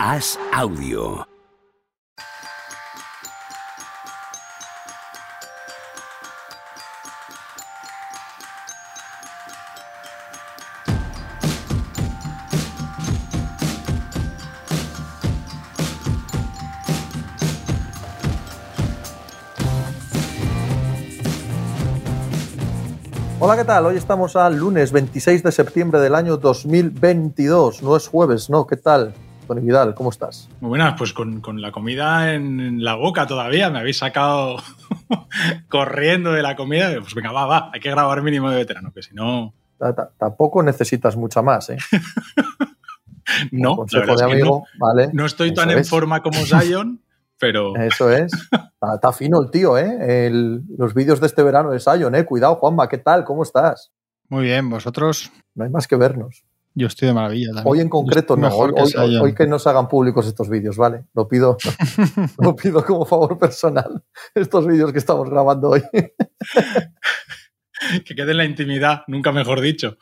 Haz audio. Hola, ¿qué tal? Hoy estamos al lunes 26 de septiembre del año 2022. No es jueves, ¿no? ¿Qué tal? Tony Vidal, ¿cómo estás? Muy buenas, pues con, con la comida en, la boca todavía. Me habéis sacado corriendo de la comida. Pues venga, va, va, hay que grabar mínimo de veterano, que si no. Tampoco necesitas mucha más, ¿eh? no, consejo de amigo, no, vale. No estoy tan en forma como Zion, pero. Eso es. Está, fino el tío, ¿eh? los vídeos de este verano de Sion, ¿eh? Cuidado, Juanma, ¿qué tal? ¿Cómo estás? Muy bien, ¿vosotros? No hay más que vernos. Yo estoy de maravilla. También. Hoy en concreto no, hoy que, hoy, que no se hagan públicos estos vídeos, ¿vale? Lo pido, lo pido como favor personal, estos vídeos que estamos grabando hoy. que quede en la intimidad, nunca mejor dicho.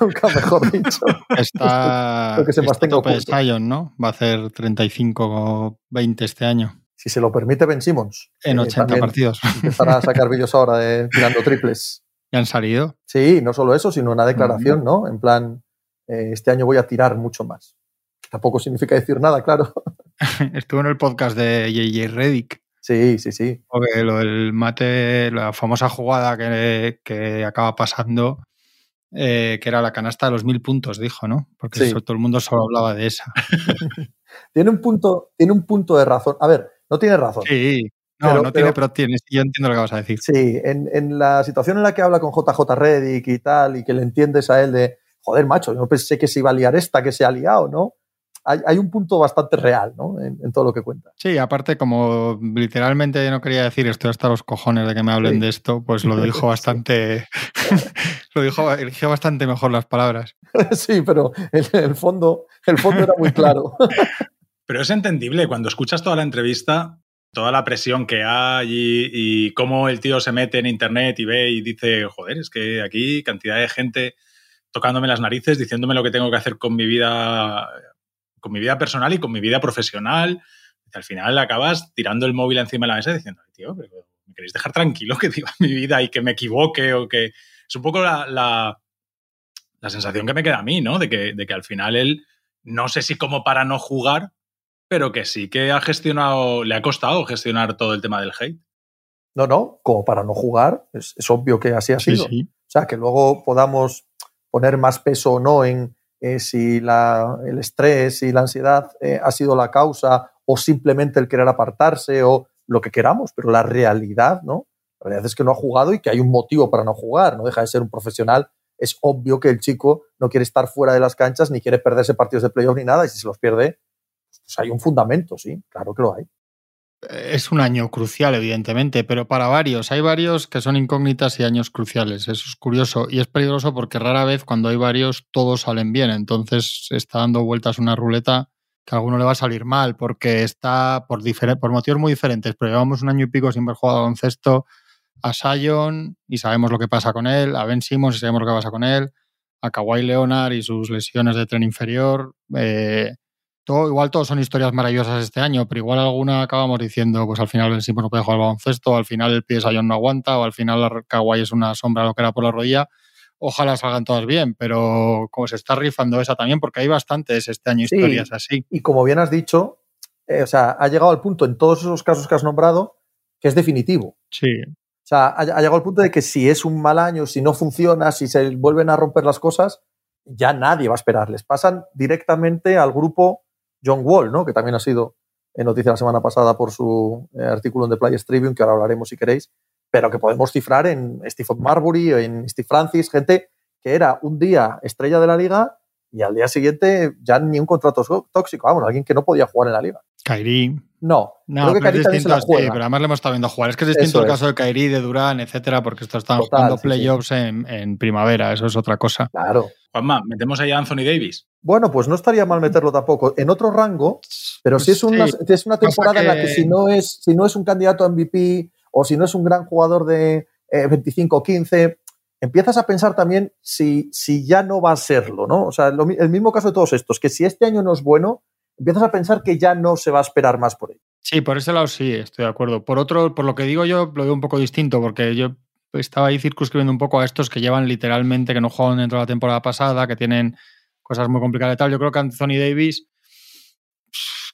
Nunca mejor dicho. Está, lo que se está tengo tope Sion, ¿no? Va a hacer 35 o 20 este año. Si se lo permite Ben Simmons. En 80 partidos. Empezará a sacar vídeos ahora de tirando triples. ¿Ya han salido? Sí, no solo eso, sino una declaración, ¿no? En plan, eh, este año voy a tirar mucho más. Tampoco significa decir nada, claro. Estuvo en el podcast de JJ Reddick. Sí, sí, sí. Porque lo del mate, la famosa jugada que, que acaba pasando, eh, que era la canasta de los mil puntos, dijo, ¿no? Porque Sí. eso, todo el mundo solo hablaba de esa. Tiene un punto, tiene un punto de razón. A ver, no tiene razón. Sí, no, Pero- no tiene, pero- pero tiene. Yo entiendo lo que vas a decir. Sí, en, en la situación en la que habla con JJ Reddick y tal, y que le entiendes a él de, joder, macho, yo no pensé que se iba a liar esta, que se ha liado, ¿no? Hay, hay un punto bastante real, ¿no? En, en todo lo que cuenta. Sí, aparte, como literalmente no quería decir estoy hasta los cojones de que me hablen Sí. de esto, pues lo dijo bastante. lo dijo, eligió bastante mejor las palabras. sí, pero el fondo, el fondo era muy claro. Pero es entendible cuando escuchas toda la entrevista, toda la presión que hay y, y cómo el tío se mete en internet y ve y dice, joder, es que aquí cantidad de gente tocándome las narices, diciéndome lo que tengo que hacer con mi vida, con mi vida personal y con mi vida profesional. Y al final acabas tirando el móvil encima de la mesa y diciendo, tío, pero ¿me queréis dejar tranquilo que viva mi vida y que me equivoque o que... Es un poco la, la, la sensación que me queda a mí, ¿no? De que, de que al final él, no sé si como para no jugar, pero que sí que ha gestionado, le ha costado gestionar todo el tema del hate. No, no, como para no jugar, es, es obvio que así ha Sí, sido. sí. O sea, que luego podamos poner más peso o no en eh, si la- el estrés y la ansiedad eh, ha sido la causa o simplemente el querer apartarse o lo que queramos, pero la realidad, ¿no? La realidad es que no ha jugado y que hay un motivo para no jugar, no deja de ser un profesional. Es obvio que el chico no quiere estar fuera de las canchas ni quiere perderse partidos de playoff ni nada y si se los pierde, pues hay un fundamento, sí, claro que lo hay. Es un año crucial, evidentemente, pero para varios. Hay varios que son incógnitas y años cruciales. Eso es curioso y es peligroso porque rara vez cuando hay varios todos salen bien. Entonces está dando vueltas una ruleta que a alguno le va a salir mal porque está por, motivos muy diferentes. Pero llevamos un año y pico sin ver jugar baloncesto a Sion y sabemos lo que pasa con él, a Ben Simmons y sabemos lo que pasa con él, a Kawhi Leonard y sus lesiones de tren inferior. Eh, todo, igual todos son historias maravillosas este año, pero igual alguna acabamos diciendo, pues al final Ben Simmons no puede jugar al baloncesto, al final el pie no aguanta, o al final Kawhi es una sombra lo que era por la rodilla. Ojalá salgan todas bien, pero como se está rifando esa también, porque hay bastantes este año Sí. historias así. Y como bien has dicho, eh, o sea, ha llegado al punto en todos esos casos que has nombrado que es definitivo. Sí, O sea, ha, ha llegado al punto de que si es un mal año, si no funciona, si se vuelven a romper las cosas, ya nadie va a esperarles. Pasan directamente al grupo John Wall, ¿no? que también ha sido en noticia la semana pasada por su eh, artículo en The Players Tribune, que ahora hablaremos si queréis, pero que podemos cifrar en Stephen Marbury, en Steve Francis, gente que era un día estrella de la liga y al día siguiente ya ni un contrato tóxico, vamos, alguien que no podía jugar en la liga. Kairi. No, No, creo que pero Kairi es también se distinto, la sí, pero además le hemos estado viendo jugar. Es que es distinto Eso el es. caso de Kairi, de Durán, etcétera, porque estos están Total, jugando sí, sí. playoffs en, en primavera, eso es otra cosa. Claro. Juanma, metemos ahí a Anthony Davis. Bueno, pues no estaría mal meterlo tampoco. En otro rango, pero si es una, Sí, si es una pasa temporada en la que- que si no, es, si no es un candidato a MVP o si no es un gran jugador de eh, 25-15, empiezas a pensar también si, si ya no va a serlo, ¿no? O sea, el mismo caso de todos estos, que si este año no es bueno, empiezas a pensar que ya no se va a esperar más por ello. Sí, por ese lado sí, estoy de acuerdo. Por otro, por lo que digo yo, lo veo un poco distinto, porque yo estaba ahí circunscribiendo un poco a estos que llevan literalmente, que no juegan dentro de la temporada pasada, que tienen cosas muy complicadas y tal. Yo creo que Anthony Davis,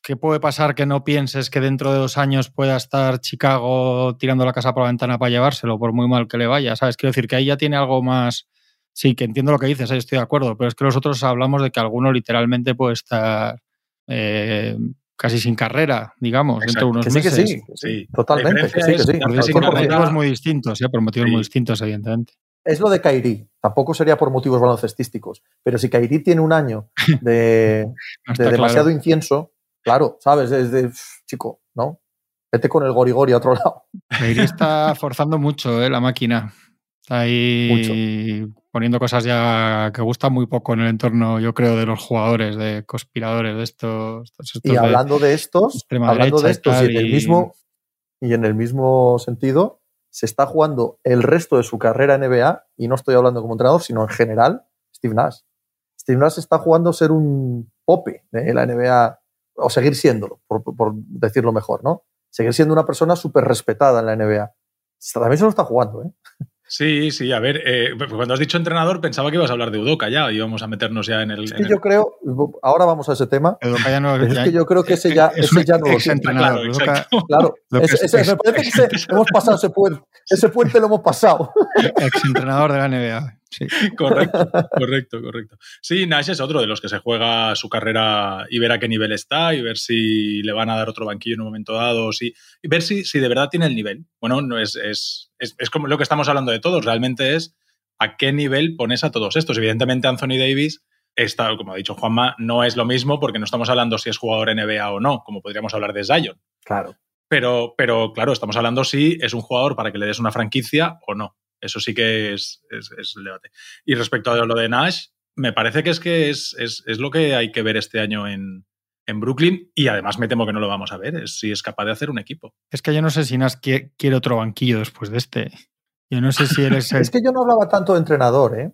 ¿qué puede pasar que no pienses que dentro de dos años pueda estar Chicago tirando la casa por la ventana para llevárselo, por muy mal que le vaya? ¿Sabes? Quiero decir que ahí ya tiene algo más. Sí, que entiendo lo que dices, ahí estoy de acuerdo, pero es que nosotros hablamos de que alguno literalmente puede estar eh, casi sin carrera, digamos, dentro de unos que sí, meses. Que sí, sí, totalmente. Que sí, que sí. Por, motivos muy distintos, ¿eh? por motivos muy distintos, evidentemente. Es lo de Kairi. Tampoco sería por motivos baloncestísticos. Pero si Kairi tiene un año de, No de demasiado claro. incienso, claro, ¿sabes? Es de, chico, ¿no? Vete con el gorigori a otro lado. Kairi está forzando mucho ¿eh? la máquina. Está ahí poniendo cosas ya que gustan muy poco en el entorno, yo creo, de los jugadores, de conspiradores, de estos. estos Y hablando de estos, hablando de y estos y en el mismo y en el mismo sentido, se está jugando el resto de su carrera en NBA, y no estoy hablando como entrenador, sino en general, Steve Nash. Steve Nash está jugando ser un pope de la NBA, o seguir siéndolo, por decirlo mejor, ¿no? Seguir siendo una persona súper respetada en la NBA. También se lo está jugando, ¿eh? Sí, sí, a ver, eh, cuando has dicho entrenador pensaba que ibas a hablar de Udoka ya, íbamos a meternos ya en el... Es en que el- yo creo, ahora vamos a ese tema, Udoka ya no- es ya- que yo creo que ese ya, es ese un ya no lo tiene. exentrenador. Claro. Claro, es- me parece que ese- hemos pasado ese puente, ese puente lo hemos pasado. exentrenador de la NBA. Sí. Correcto, correcto, correcto. Sí, Nash es otro de los que se juega su carrera y ver a qué nivel está y ver si le van a dar otro banquillo en un momento dado si, y ver si, si de verdad tiene el nivel. Bueno, no es, es, es, es como lo que estamos hablando de todos, realmente es a qué nivel pones a todos estos. Evidentemente Anthony Davis está, como ha dicho Juanma, no es lo mismo porque no estamos hablando si es jugador NBA o no, como podríamos hablar de Zion. Claro. Pero, pero claro, estamos hablando si es un jugador para que le des una franquicia o no. Eso sí que es, es, es el debate. Y respecto a lo de Nash, me parece que es que es, es, es lo que hay que ver este año en, en Brooklyn y además me temo que no lo vamos a ver, es si es capaz de hacer un equipo. Es que yo no sé si Nas qui- quiere otro banquillo después de este. Yo no sé si eres el... Es que yo no hablaba tanto de entrenador, ¿eh?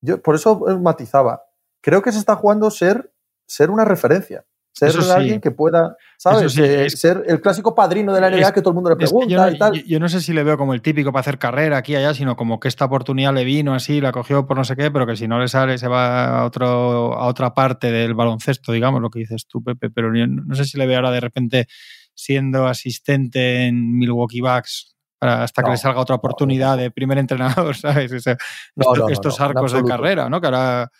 Yo, por eso eh, matizaba. Creo que se está jugando ser, ser una referencia. Ser sí. alguien que pueda, ¿sabes? Sí, Eh, es- ser el clásico padrino de la NBA es- que todo el mundo le pregunta yo, no, y tal. yo- yo no sé si le veo como el típico para hacer carrera aquí y allá, sino como que esta oportunidad le vino así, la cogió por no sé qué, pero que si no le sale se va a, otro, a otra parte del baloncesto, digamos, lo que dices tú, Pepe. Pero yo no sé si le veo ahora de repente siendo asistente en Milwaukee Bucks hasta que No, le salga otra oportunidad de primer entrenador, ¿sabes? No, esto- estos arcos de carrera, ¿no? Que ahora,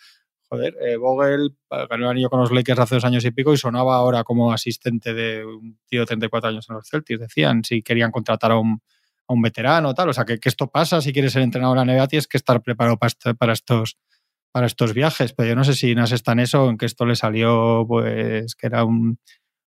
joder, eh, Vogel eh, ganó el anillo con los Lakers hace dos años y pico y sonaba ahora como asistente de un tío de 34 años en los Celtics. Decían si querían contratar a un, a un veterano o tal. O sea, que, que esto pasa si quieres ser entrenador en la NBA, tienes que estar preparado para, este- para estos para estos viajes, pero yo no sé si Nas está en eso, en que esto le salió, pues, que era un-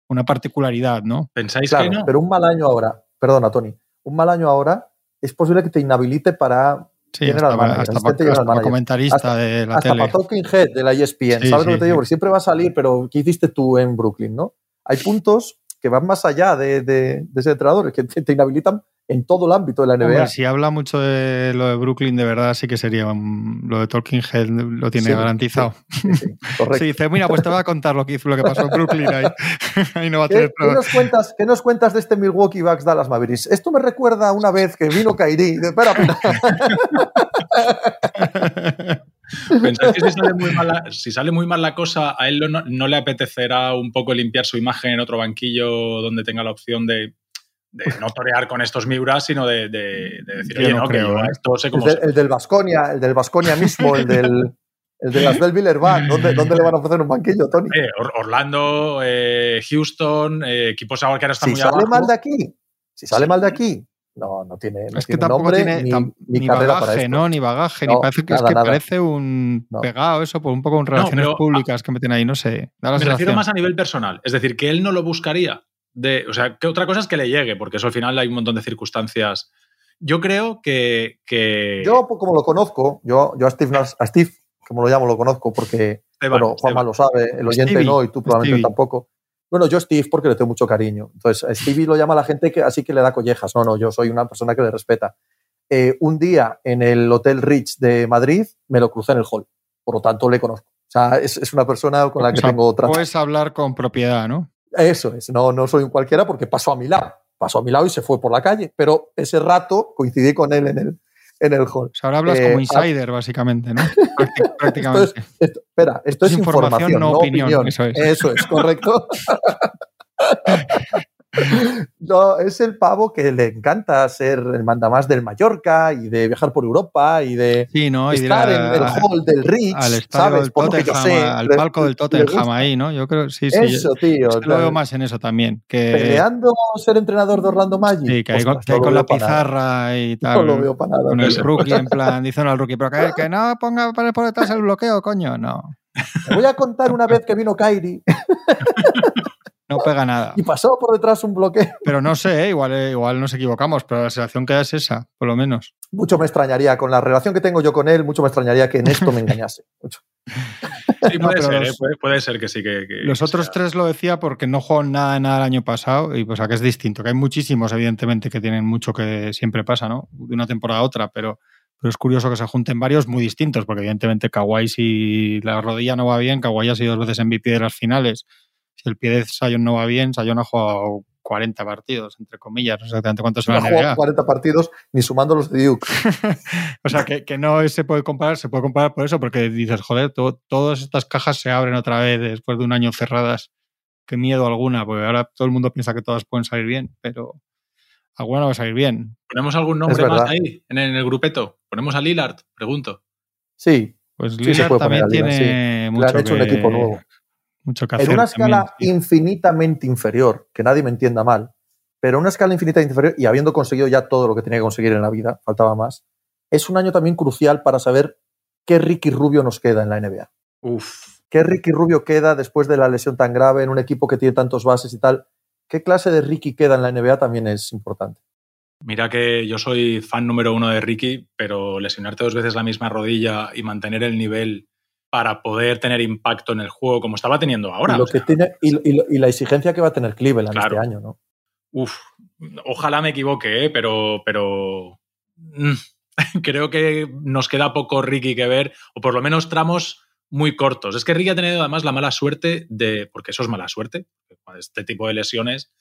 una particularidad, ¿no? ¿Pensáis Claro, que no? pero un mal año ahora, perdona, Tony, un mal año ahora es posible que te inhabilite para Sí, General hasta, manager, hasta general hasta comentarista de la hasta tele. para Talking Head de la ESPN. Sí, ¿Sabes lo sí, que te digo? Porque siempre va a salir, pero ¿qué hiciste tú en Brooklyn? ¿no? Hay puntos que van más allá de, de, de ese entrenador, que te, te inhabilitan en todo el ámbito de la NBA. Hombre, si habla mucho de lo de Brooklyn, de verdad sí que sería un- lo de Talking Head lo tiene Sí, garantizado. Sí, sí, correcto. Sí, dice, mira, pues te voy a contar lo que hizo, lo que pasó en Brooklyn ahí. ahí no va a ¿Qué, tener qué problema. nos cuentas, ¿Qué nos cuentas de este Milwaukee Bucks Dallas Mavericks? Esto me recuerda a una vez que vino Kairi. Espera, espera. ¿Pensáis que si sale, muy mal la, si sale muy mal la cosa, a él no, no le apetecerá un poco limpiar su imagen en otro banquillo donde tenga la opción de, de no torear con estos Miuras, sino de, de- de decir, Yo oye, no no, creo, que ¿eh? esto sé El, de- del Vasconia, el del Vasconia mismo, el del, el de las Belleville Band. ¿Dónde, ¿Dónde le van a ofrecer un banquillo, Tony? Eh, Or- Orlando, eh, Houston, eh, equipos ahora que ahora están Si muy sale abajo. mal de aquí, si sale Sí. mal de aquí, no, no tiene, no es que tiene tampoco nombre tiene ni, tam- ni ni carrera para bagaje, esto. ¿no? Ni bagaje, No, ni parece que nada, es que nada. parece un No. pegado eso, por un poco en relaciones pero, públicas que meten ahí, no sé. Da la Me refiero sensación. más a nivel personal. Es decir, que él no lo buscaría. De, o sea, que otra cosa es que le llegue, porque eso al final hay un montón de circunstancias. Yo creo que. que Yo, pues, como lo conozco, yo, yo a, Steve, a Steve, como lo llamo, lo conozco porque, Esteban, bueno, Juanma Esteban. lo sabe, el oyente Stevie, no y tú probablemente Stevie. tampoco. Bueno, yo Steve porque le tengo mucho cariño. Entonces, a Stevie lo llama la gente que así que le da collejas. No, no, yo soy una persona que le respeta. Eh, un día en el Hotel Rich de Madrid me lo crucé en el hall. Por lo tanto, le conozco. sea, es, es una persona con la que O sea, tengo otra. Puedes hablar con propiedad, ¿no? Eso es, no, no soy un cualquiera porque pasó a mi lado. Pasó a mi lado y se fue por la calle. Pero ese rato coincidí con él en el, en el hall. O sea, ahora hablas Eh, como ah- insider, básicamente, ¿no? Prácti- Prácticamente. Esto es, esto- espera, esto es, es información, no opinión, opinión. eso es. Eso es, correcto. No, es el pavo que le encanta ser el mandamás del Mallorca y de viajar por Europa y de Sí, ¿no? Y de ir estar en el hall del Rich, al ¿sabes? del yo sé, al le- palco del Tottenham ahí, ¿no? Yo creo, sí, sí. yo- Eso, tío. yo lo veo más en eso también. Que, Peleando ser entrenador de Orlando Magic. sí, que con, Ostras, que ahí no con la nada. pizarra y tal. No lo veo para nada. con el tío. rookie, en plan, diciendo al rookie, pero que, que no ponga por detrás el bloqueo, coño. No, Te voy a contar una vez que vino Kyrie no pega nada. y pasó por detrás un bloqueo. Pero no sé, ¿eh? igual, eh, igual nos equivocamos, pero la sensación que da es esa, por lo menos. Mucho me extrañaría, con la relación que tengo yo con él, mucho me extrañaría que en esto me engañase. Mucho. Sí, puede ser, los- ¿eh? puede, puede ser que sí que. que- Los que otros sea. tres lo decía porque no juegan nada, nada el año pasado, y pues a que es distinto, que hay muchísimos, evidentemente, que tienen mucho que siempre pasa, ¿no? De una temporada a otra, pero, pero es curioso que se junten varios muy distintos, porque evidentemente Kawhi, si la rodilla no va bien, Kawhi ha sido dos veces MVP de las finales. Si el pie de Sion no va bien, Sion ha jugado 40 partidos, entre comillas, no sé exactamente cuántos la jugado NBA. 40 partidos ni sumando los de Duke. O sea, que, que no se puede comparar, se puede comparar por eso, porque dices, joder, to- todas estas cajas se abren otra vez después de un año cerradas. Qué miedo alguna, porque ahora todo el mundo piensa que todas pueden salir bien, pero alguna no va a salir bien. ¿Ponemos algún nombre más ahí en el, en el grupeto? ¿Ponemos a Lillard? Pregunto. Sí, Pues Sí, se Lillard puede poner también a Lillard, tiene le mucho han hecho un equipo nuevo. Mucho que hacer. En una escala también, infinitamente inferior, que nadie me entienda mal, pero en una escala infinitamente inferior y habiendo conseguido ya todo lo que tenía que conseguir en la vida, faltaba más, es un año también crucial para saber qué Ricky Rubio nos queda en la NBA. Uf. ¿Qué Ricky Rubio queda después de la lesión tan grave en un equipo que tiene tantos bases y tal? ¿Qué clase de Ricky queda en la NBA también es importante? Mira que yo soy fan número uno de Ricky, pero lesionarte dos veces la misma rodilla y mantener el nivel para poder tener impacto en el juego como estaba teniendo ahora. y, lo sea, que tiene, y, y lo- y la exigencia que va a tener Cleveland Claro. este año, ¿no? Uf, ojalá me equivoque, ¿eh? pero, pero mm, creo que nos queda poco Ricky que ver, o por lo menos tramos muy cortos. Es que Ricky ha tenido además la mala suerte de, porque eso es mala suerte, este tipo de lesiones,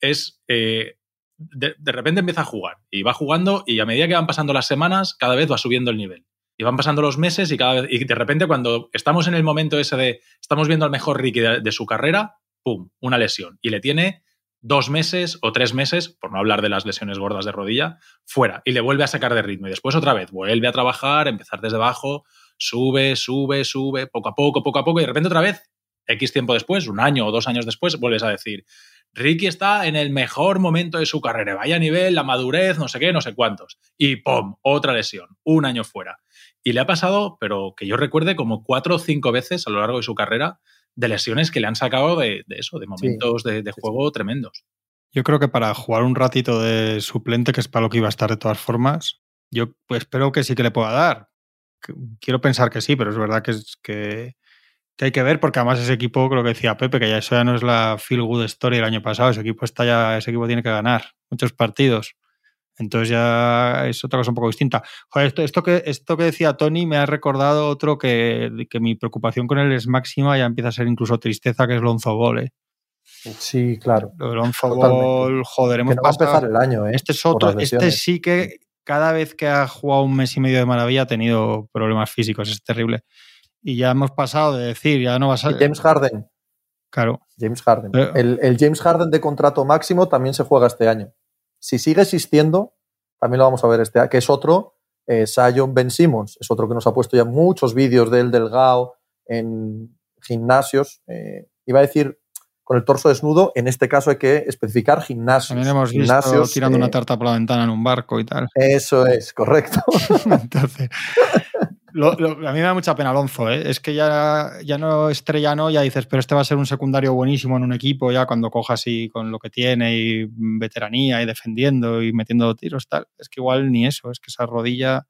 es eh, de, de repente empieza a jugar y va jugando y a medida que van pasando las semanas, cada vez va subiendo el nivel. Y van pasando los meses y cada vez, y de repente cuando estamos en el momento ese de, estamos viendo al mejor Ricky de, su carrera, ¡pum!, una lesión. Y le tiene dos meses o tres meses, por no hablar de las lesiones gordas de rodilla, fuera y le vuelve a sacar de ritmo. Y después otra vez vuelve a trabajar, empezar desde abajo, sube, sube, sube, poco a poco, poco a poco, y de repente otra vez, X tiempo después, un año o dos años después, vuelves a decir, Ricky está en el mejor momento de su carrera, vaya nivel, la madurez, no sé qué, no sé cuántos. Y ¡pum! Otra lesión, un año fuera. Y le ha pasado, pero que yo recuerde, como cuatro o cinco veces a lo largo de su carrera, de lesiones que le han sacado de, de eso, de momentos de, de sí, juego tremendos. Yo creo que para jugar un ratito de suplente, que es para lo que iba a estar de todas formas, yo pues, espero que sí que le pueda dar. Quiero pensar que sí, pero es verdad que, es, que, que hay que ver, porque además ese equipo, creo que decía Pepe, que ya eso ya no es la feel good story del año pasado. Ese equipo está ya, ese equipo tiene que ganar muchos partidos. Entonces ya es otra cosa un poco distinta. Joder, esto, esto, que, esto que decía Tony me ha recordado otro que, que mi preocupación con él es máxima, ya empieza a ser incluso tristeza, que es Lonzo Ball. ¿eh? Sí, claro. Lo de Lonzo. Ball, joder, Que hemos no va a pasado- empezar el año, ¿eh? este es otro, este sí que cada vez que ha jugado un mes y medio de maravilla ha tenido problemas físicos, es terrible. Y ya hemos pasado de decir, ya no va a ser. James Harden. Claro, James Harden. Eh. El, el James Harden de contrato máximo también se juega este año. Si sigue existiendo, también lo vamos a ver este que es otro, eh, Sion Ben Simmons, es otro que nos ha puesto ya muchos vídeos de él delgado en gimnasios. eh, iba a decir con el torso desnudo, en este caso hay que especificar gimnasios. también hemos visto Gimnasios, tirando eh, una tarta por la ventana en un barco y tal. Eso es, correcto. Entonces, lo- lo- a mí me da mucha pena Alonso, ¿eh? es que ya, ya no estrellano, ya dices, pero este va a ser un secundario buenísimo en un equipo, ya cuando coja así con lo que tiene y veteranía y defendiendo y metiendo tiros, tal. Es que igual ni eso, es que esa rodilla,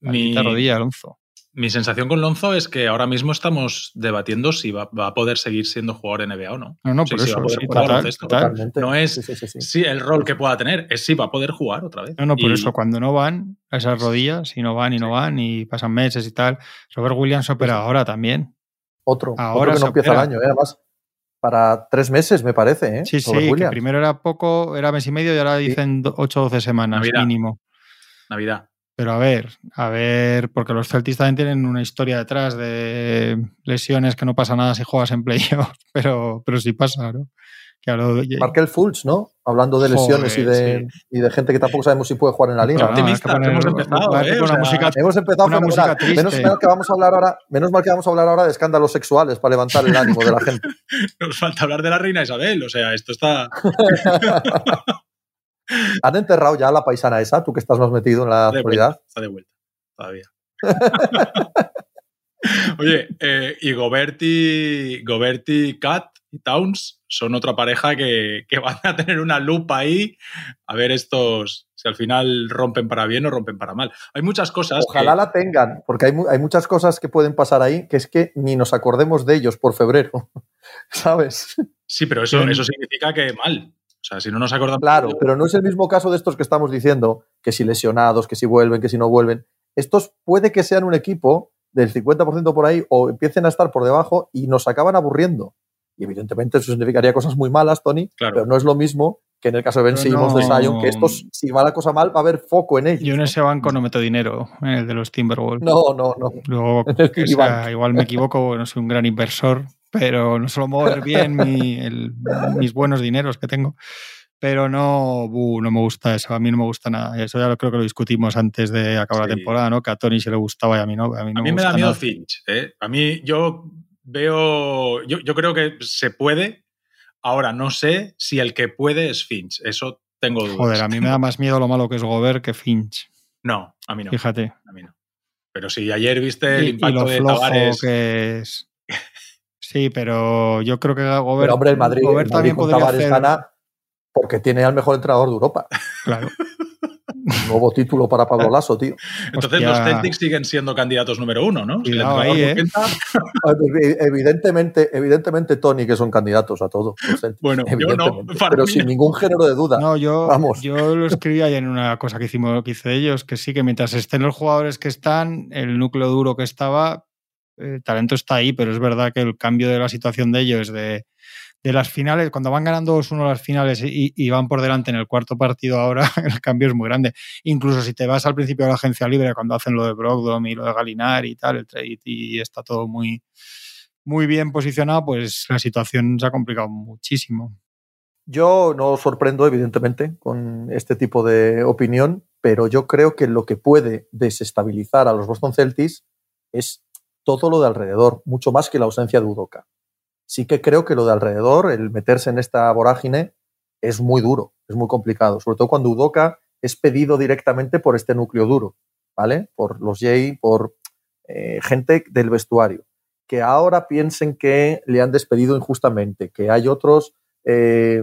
Mi, rodilla, Alonso. Mi sensación con Lonzo es que ahora mismo estamos debatiendo si va, va a poder seguir siendo jugador NBA o no. No, no, Sí, por sí, va a eso, poder sí, jugar total, baloncesto. total. Totalmente. No es- Sí, sí, sí, sí. Sí, el rol que pueda tener es si va a poder jugar otra vez. No, no, por Y- eso, cuando no van a esas rodillas, y no van y no van y pasan meses y tal. Robert Williams opera ahora también. Otro. Ahora que no empieza el año, ¿eh? además. Para tres meses, me parece. ¿eh? Sí, sí, que primero era poco, era mes y medio y ahora dicen 8 o 12 semanas mínimo. Navidad. Pero a ver, a ver, porque los Celtics también tienen una historia detrás de lesiones que no pasa nada si juegas en playoffs, pero, pero sí pasa, ¿no? Markel Fulch, ¿no? Hablando de lesiones y, de, y, de, gente que tampoco sabemos si puede jugar en la liga. hemos empezado, ¿eh? hemos empezado una música menos mal que vamos a hablar ahora, menos mal que vamos a hablar ahora de escándalos sexuales para levantar el ánimo de la gente. Nos falta hablar de la reina Isabel, o sea, esto está. ¿Han enterrado ya a la paisana esa, tú que estás más metido en la actualidad? Está de vuelta, todavía. Oye, eh, y Goberti, Goberti Cat y Towns son otra pareja que, van a tener una lupa ahí a ver estos, si al final rompen para bien o rompen para mal. Hay muchas cosas. Ojalá la tengan, porque hay, hay, muchas cosas que pueden pasar ahí que es que ni nos acordemos de ellos por febrero, ¿sabes? Sí, pero eso, eso significa que mal. Sea, si no nos acordamos. Claro, pero no es el mismo caso de estos que estamos diciendo, que si lesionados, que si vuelven, que si no vuelven. Estos puede que sean un equipo del 50% por ahí o empiecen a estar por debajo y nos acaban aburriendo. Y evidentemente eso significaría cosas muy malas, Tony, pero no es lo mismo que en el caso de Ben Simmons de Sion, que estos, si va la cosa mal, va a haber foco en ellos. Yo en ese banco no meto dinero, en el de los Timberwolves. No, no, no. Luego, igual me equivoco, no soy un gran inversor, pero no suelo mover bien mis buenos dineros que tengo pero no, no me gusta eso, a mí no me gusta nada. Eso ya lo creo que lo discutimos antes de acabar la temporada, ¿no? Que a Tony se le gustaba y a mí no. A mí, me, da miedo Finch. ¿eh? A mí yo veo, yo, yo, creo que se puede. Ahora, no sé si el que puede es Finch. Eso tengo dudas. Joder, a mí me da más miedo lo malo que es Gobert que Finch. No, a mí no. Fíjate. A mí no. Pero si ayer viste el impacto de Tavares... que es. Sí, pero yo creo que Gobert, pero hombre, el Madrid, Gobert también podría hacer... Porque tiene al mejor entrenador de Europa. Claro. Nuevo título para Pablo Lasso, tío. Entonces los Celtics siguen siendo candidatos número uno, ¿no? ¿eh? evidentemente, evidentemente, Tony, que son candidatos a todo. Bueno, yo no, pero sin ningún género de duda. No, yo, Vamos. yo lo escribí ahí en una cosa que hicimos, que hice de ellos, que sí, que mientras estén los jugadores que están, el núcleo duro que estaba, el talento está ahí, pero es verdad que el cambio de la situación de ellos de de las finales, cuando van ganando 2-1 las finales y, van por delante en el cuarto partido ahora, el cambio es muy grande. Incluso si te vas al principio de la agencia libre, cuando hacen lo de Brogdon y lo de Galinar y tal, el trade y está todo muy, muy bien posicionado, pues la situación se ha complicado muchísimo. Yo no sorprendo, evidentemente, con este tipo de opinión, pero yo creo que lo que puede desestabilizar a los Boston Celtics es todo lo de alrededor, mucho más que la ausencia de Udoka sí que creo que lo de alrededor, el meterse en esta vorágine, es muy duro, es muy complicado, sobre todo cuando Udoca es pedido directamente por este núcleo duro, ¿vale? Por los Jay, por eh, gente del vestuario, que ahora piensen que le han despedido injustamente, que hay otros eh,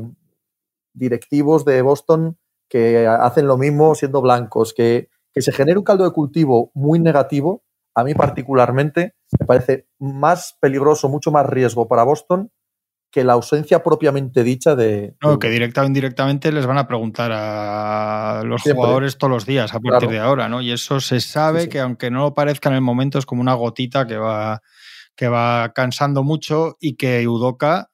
directivos de Boston que hacen lo mismo siendo blancos, que, que se genere un caldo de cultivo muy negativo a mí particularmente me parece más peligroso, mucho más riesgo para Boston que la ausencia propiamente dicha de... No, que directa o indirectamente les van a preguntar a los jugadores todos los días a partir de ahora, ¿no? Y eso se sabe que aunque no lo parezca en el momento es como una gotita que va, que va cansando mucho y que Udoca,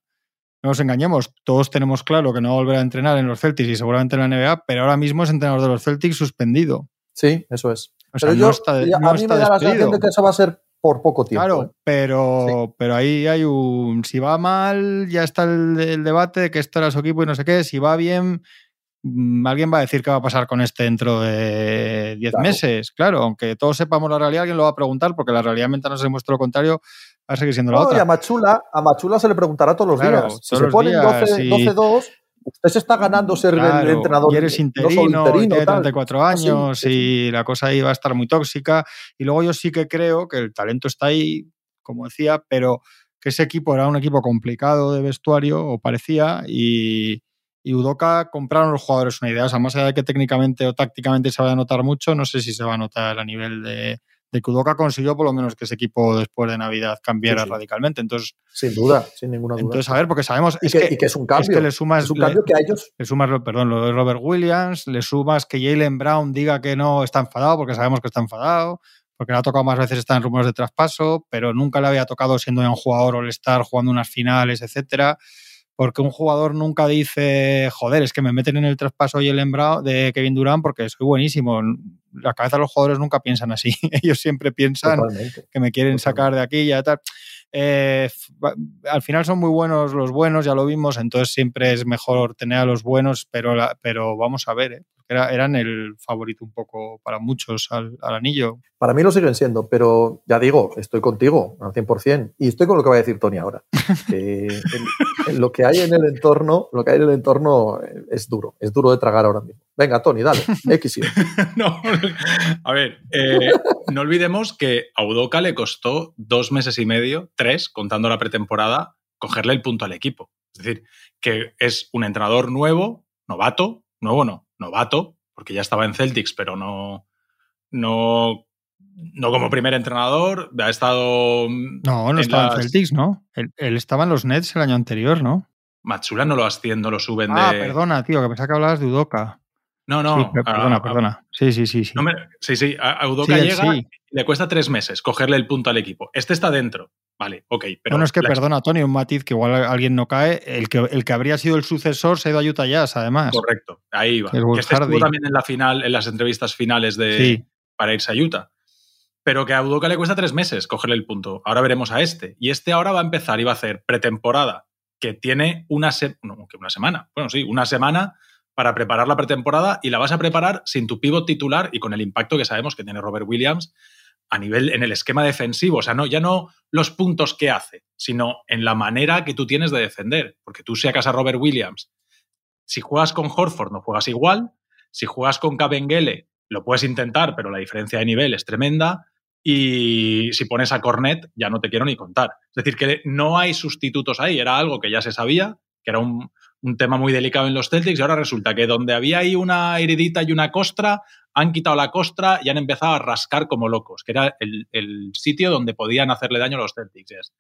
no nos engañemos, todos tenemos claro que no va a volver a entrenar en los Celtics y seguramente en la NBA, pero ahora mismo es entrenador de los Celtics suspendido. Sí, eso es pero yo, a mí me da la sensación de que eso va a ser por poco tiempo. Claro, ¿eh? pero, pero ahí hay un. Si va mal, ya está el, debate de que esto era su equipo y no sé qué. Si va bien, mm, alguien va a decir qué va a pasar con este dentro de 10 meses. Claro, aunque todos sepamos la realidad, alguien lo va a preguntar porque la realidad mientras no se muestra lo contrario va a seguir siendo la otra. Y a Machula, a Machula se le preguntará todos los días. Si se ponen 12-2, usted se está ganando ser el entrenador. Y eres interino, tiene 34 años y la cosa ahí va a estar muy tóxica. Y luego yo sí que creo que el talento está ahí, como decía, pero que ese equipo era un equipo complicado de vestuario, o parecía, y, y Udoca compraron los jugadores una idea. O sea, más allá de que técnicamente o tácticamente se vaya a notar mucho, no sé si se va a notar a nivel de, de Kudoka consiguió por lo menos que ese equipo después de Navidad cambiara radicalmente. Entonces, sin duda, sin ninguna duda. Entonces, a ver, porque sabemos y que, es un cambio. Es que le sumas, es un cambio que a ellos. Le sumas, perdón, lo de Robert Williams, le sumas que Jalen Brown diga que no está enfadado porque sabemos que está enfadado. porque le ha tocado más veces estar en rumores de traspaso, pero nunca le había tocado siendo un jugador all-star, jugando unas finales, etcétera porque un jugador nunca dice, joder, es que me meten en el traspaso y el embrado de Kevin Durant porque soy buenísimo. La cabeza de los jugadores nunca piensan así. Ellos siempre piensan que me quieren sacar de aquí y ya tal. Eh, al final son muy buenos los buenos, ya lo vimos, entonces siempre es mejor tener a los buenos, pero, pero vamos a ver, ¿eh? Eran el favorito un poco para muchos al, anillo. Para mí lo siguen siendo, pero ya digo, estoy contigo al 100%. Y estoy con lo que va a decir Tony ahora. lo que hay en el entorno, lo que hay en el entorno es duro, es duro de tragar ahora mismo. Venga, Tony, dale, X no, a ver, eh, no olvidemos que a Udoca le costó dos meses y medio, tres, contando la pretemporada, cogerle el punto al equipo. Es decir, que es un entrenador nuevo, novato, nuevo no, novato, porque ya estaba en Celtics, pero no, no, no como primer entrenador. Ha estado. No, no estaba en Celtics, ¿no? Él, estaba en los Nets el año anterior, ¿no? Matsula no lo haciendo, lo suben ah, de. Ah, perdona, tío, que pensaba que hablabas de Udoka. No, no. perdona, perdona. Sí, sí, sí. Sí, sí, sí. A Udoka llega y le cuesta tres meses cogerle el punto al equipo. Este está dentro. Vale, ok. Pero bueno, es que, perdona, Tony, un matiz que igual alguien no cae. El que, el que habría sido el sucesor se ha ido a Utah Jazz, además. Correcto, ahí va. Que este estuvo también en la final, en las entrevistas finales de para irse a Utah. Pero que a Udoka le cuesta tres meses cogerle el punto. Ahora veremos a este. Y este ahora va a empezar y va a hacer pretemporada, que tiene una, una semana. Bueno, sí, una semana para preparar la pretemporada y la vas a preparar sin tu pivot titular y con el impacto que sabemos que tiene Robert Williams a nivel en el esquema defensivo, o sea, no, ya no los puntos que hace, sino en la manera que tú tienes de defender, porque tú sacas a Robert Williams, si juegas con Horford no juegas igual, si juegas con Kabengele lo puedes intentar, pero la diferencia de nivel es tremenda, y si pones a Cornet ya no te quiero ni contar. Es decir, que no hay sustitutos ahí, era algo que ya se sabía, que era un, un tema muy delicado en los Celtics y ahora resulta que donde había ahí una heredita y una costra, han quitado la costra y han empezado a rascar como locos, que era el, sitio donde podían hacerle daño a los Celtics.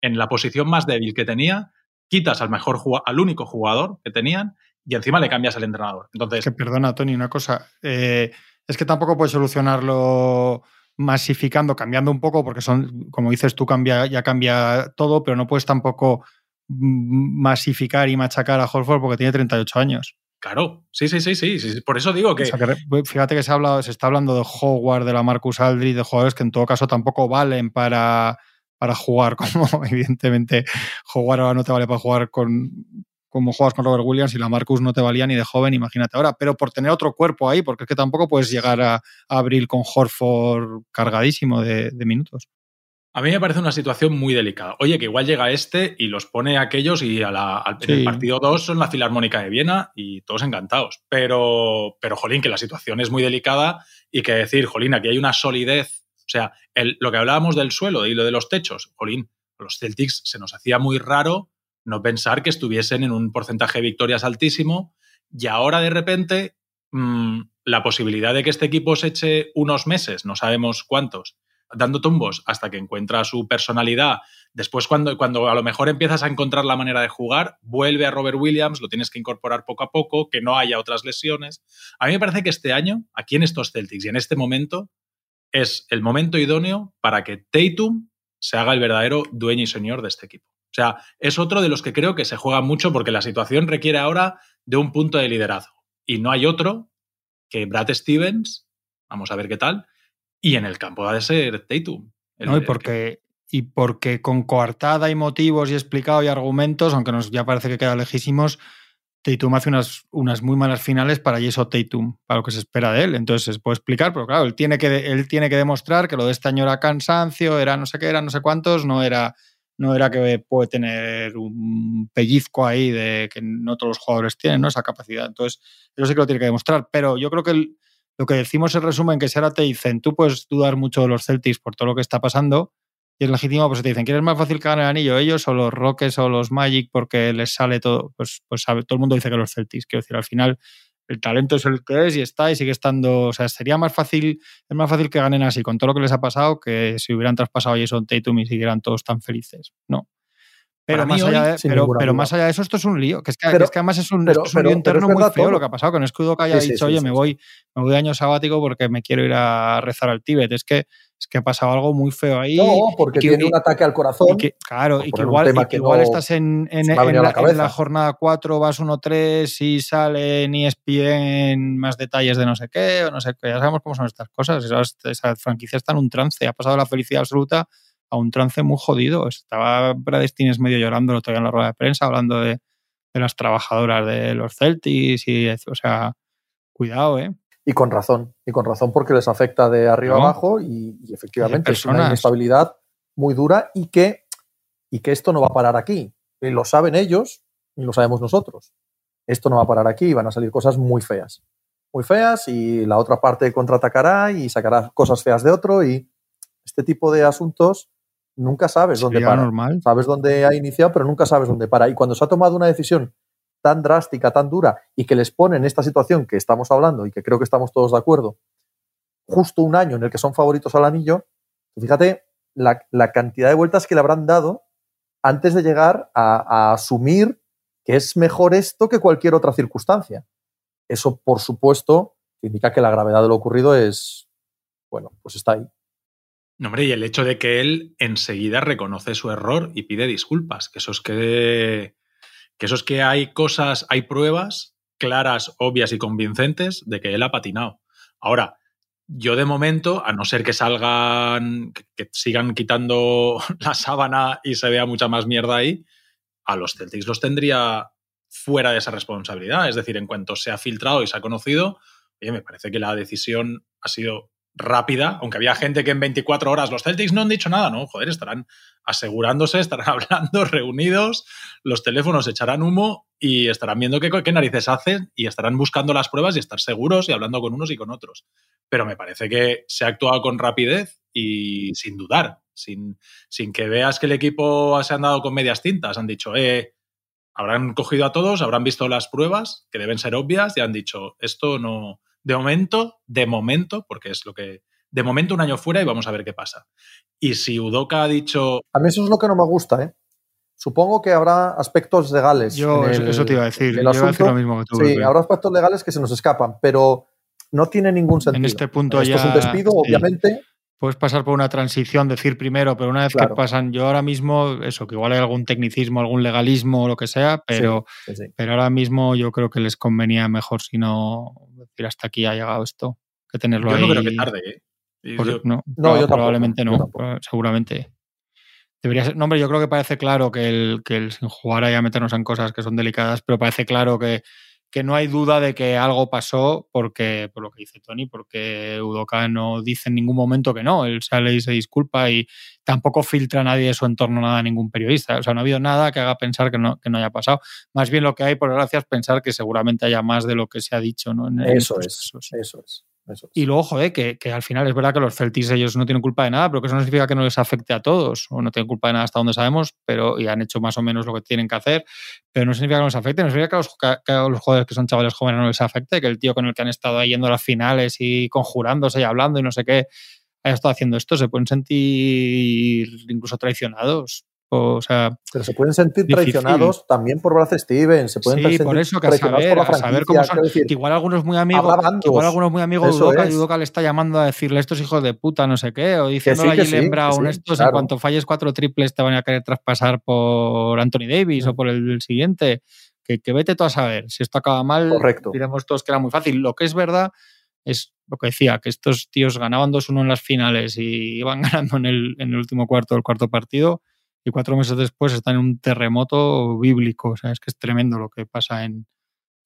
en la posición más débil que tenía, quitas al mejor al único jugador que tenían y encima le cambias al entrenador. Entonces, que perdona, Tony, una cosa. Eh, es que tampoco puedes solucionarlo masificando, cambiando un poco, porque son, como dices tú, cambia, ya cambia todo, pero no puedes tampoco masificar y machacar a Horford porque tiene 38 años. Claro, sí, sí, sí, sí. Por eso digo que. fíjate que se, habla, se está hablando de Howard, de la Marcus Aldridge, de jugadores que en todo caso tampoco valen para, para jugar, como evidentemente Howard ahora no te vale para jugar con como juegas con Robert Williams y la Marcus no te valía ni de joven, imagínate ahora, pero por tener otro cuerpo ahí, porque es que tampoco puedes llegar a, abril con Horford cargadísimo de minutos. A mí me parece una situación muy delicada. Oye, que igual llega este y los pone aquellos y a la, al, el partido 2 son la Filarmónica de Viena y todos encantados. Pero, pero, jolín, que la situación es muy delicada y que decir, jolín, aquí hay una solidez. O sea, el, lo que hablábamos del suelo y lo de los techos, jolín, los Celtics se nos hacía muy raro no pensar que estuviesen en un porcentaje de victorias altísimo y ahora de repente mmm, la posibilidad de que este equipo se eche unos meses, no sabemos cuántos, dando tumbos hasta que encuentra su personalidad. Después, cuando, cuando a lo mejor empiezas a encontrar la manera de jugar, vuelve a Robert Williams, lo tienes que incorporar poco a poco, que no haya otras lesiones. A mí me parece que este año, aquí en estos Celtics y en este momento, es el momento idóneo para que Tatum se haga el verdadero dueño y señor de este equipo. O sea, es otro de los que creo que se juega mucho porque la situación requiere ahora de un punto de liderazgo. Y no hay otro que Brad Stevens, vamos a ver qué tal, y en el campo ha de ser Tatum. no, y porque, y porque con coartada y motivos y explicado y argumentos, aunque nos ya parece que queda lejísimos, Tatum hace unas, unas muy malas finales para Jason Tatum, para lo que se espera de él. Entonces se puede explicar, pero claro, él tiene, que, él tiene que demostrar que lo de este año era cansancio, era no sé qué, era no sé cuántos, no era, no era que puede tener un pellizco ahí de que no todos los jugadores tienen ¿no? esa capacidad. Entonces, eso sí que lo tiene que demostrar. Pero yo creo que el, lo que decimos en resumen, que si ahora te dicen, tú puedes dudar mucho de los Celtics por todo lo que está pasando, y es legítimo, pues te dicen, ¿quieres más fácil que ganen el anillo ellos o los Rockets o los Magic porque les sale todo? Pues, pues todo el mundo dice que los Celtics. Quiero decir, al final el talento es el que es y está y sigue estando. O sea, sería más fácil, es más fácil que ganen así con todo lo que les ha pasado que si hubieran traspasado Jason Tatum y siguieran todos tan felices. No. Pero, más, allá de, pero, pero más allá de eso, esto es un lío. Que es que, Pero- que es que además es un, pero- es un lío interno muy feo todo. lo que ha pasado. Que no es que haya Sí, dicho, sí, oye, sí, me sí. voy, me voy de año sabático porque me quiero ir a rezar al Tíbet. Es que, es que ha pasado algo muy feo ahí. No, porque y que- tiene y- un ataque al corazón. y que, claro, y que igual, y que igual no estás en, en- me en la, la en la jornada 4, vas 1-3 y sale en E ESPN más detalles de no sé qué, o no sé qué. Ya sabemos cómo son estas cosas. Esa, esa franquicia está en un trance. Ha pasado la felicidad absoluta a un trance muy jodido. Estaba Brad Stines medio llorando el otro día en la rueda de prensa, hablando de, de las trabajadoras de los Celtics y, o sea, cuidado, ¿eh? Y con razón, y con razón porque les afecta de arriba ¿No? abajo y, y efectivamente es una inestabilidad muy dura y que, y que esto no va a parar aquí. Y lo saben ellos y lo sabemos nosotros. Esto no va a parar aquí y van a salir cosas muy feas. Muy feas y la otra parte contraatacará y sacará cosas feas de otro y este tipo de asuntos nunca sabes dónde para. normal. Sabes dónde ha iniciado, pero nunca sabes dónde para. Y cuando se ha tomado una decisión tan drástica, tan dura, y que les pone en esta situación que estamos hablando y que creo que estamos todos de acuerdo, justo un año en el que son favoritos al anillo, fíjate la, la cantidad de vueltas que le habrán dado antes de llegar a, a asumir que es mejor esto que cualquier otra circunstancia. Eso, por supuesto, indica que la gravedad de lo ocurrido es, bueno, pues está ahí. No, hombre, y el hecho de que él enseguida reconoce su error y pide disculpas, que eso es que, que que hay cosas, hay pruebas claras, obvias y convincentes de que él ha patinado. Ahora, yo de momento, a no ser que salgan, que, que sigan quitando la sábana y se vea mucha más mierda ahí, a los Celtics los tendría fuera de esa responsabilidad. Es decir, en cuanto se ha filtrado y se ha conocido, oye, me parece que la decisión ha sido rápida, aunque había gente que en 24 horas los Celtics no han dicho nada, ¿no? Joder, estarán asegurándose, estarán hablando, reunidos, los teléfonos echarán humo y estarán viendo qué, narices hacen y estarán buscando las pruebas y estar seguros y hablando con unos y con otros. Pero me parece que se ha actuado con rapidez y sin dudar, sin, sin que veas que el equipo se han dado con medias tintas. Han dicho, eh, habrán cogido a todos, habrán visto las pruebas, que deben ser obvias, y han dicho, esto no, de momento, de momento, porque es lo que, de momento un año fuera y vamos a ver qué pasa. Y si Udoka ha dicho, A mí eso es lo que no me gusta, ¿eh? Supongo que habrá aspectos legales. Yo, en eso, el- eso te iba a decir. el Yo iba a decir asunto. lo mismo que tú. Sí, habrá aspectos legales que se nos escapan, pero no tiene ningún sentido. este punto Esto es un ya- despido, sí. obviamente. Puedes pasar por una transición, decir primero, pero una vez Claro. que pasan, yo ahora mismo, eso, que igual hay algún tecnicismo, algún legalismo o lo que sea, pero, Sí, sí. pero ahora mismo yo creo que les convenía mejor si no decir hasta aquí ha llegado esto, que tenerlo yo ahí. no creo que tarde, ¿eh? Y Por- yo- no, No, proba- yo tampoco, probablemente yo no, seguramente. Debería ser, no, hombre, yo creo que parece claro que el, que el sin jugar ahí a meternos en cosas que son delicadas, pero parece claro que, que no hay duda de que algo pasó porque, por lo que dice Tony, porque Udoka no dice en ningún momento que no, él sale y se disculpa y tampoco filtra a nadie de su entorno nada a ningún periodista. O sea, no ha habido nada que haga pensar que no, que no haya pasado. Más bien lo que hay, por desgracia, es pensar que seguramente haya más de lo que se ha dicho. ¿no? En- Eso es, eso es. Eso es. Y luego, joder, que, que al final es verdad que los Celtics ellos no tienen culpa de nada, pero que eso no significa que no les afecte a todos, o no tienen culpa de nada hasta donde sabemos, pero y han hecho más o menos lo que tienen que hacer, pero no significa que no les afecte, no significa que a los, que a los jugadores que son chavales jóvenes no les afecte, que el tío con el que han estado yendo a las finales y conjurándose y hablando y no sé qué haya estado haciendo esto, se pueden sentir incluso traicionados. O sea, Pero se pueden sentir Difícil. traicionados también por Brad Stevens, se pueden sí, sentir por eso que a saber, a saber cómo son. quiero decir, que igual algunos muy amigos, que igual algunos muy amigos es. y Udoka le está llamando a decirle estos hijos de puta, no sé qué, o diciéndole sí, que a Jalen sí, Brown, sí, estos claro. en cuanto falles cuatro triples te van a querer traspasar por Anthony Davis o por el, siguiente. Que, que vete tú a saber. Si esto acaba mal, Correcto. diremos todos que era muy fácil. Lo que es verdad es lo que decía, que estos tíos ganaban 2-1 en las finales y iban ganando en el, en el último cuarto del cuarto partido y cuatro meses después están en un terremoto bíblico. O sea, es que es tremendo lo que pasa en...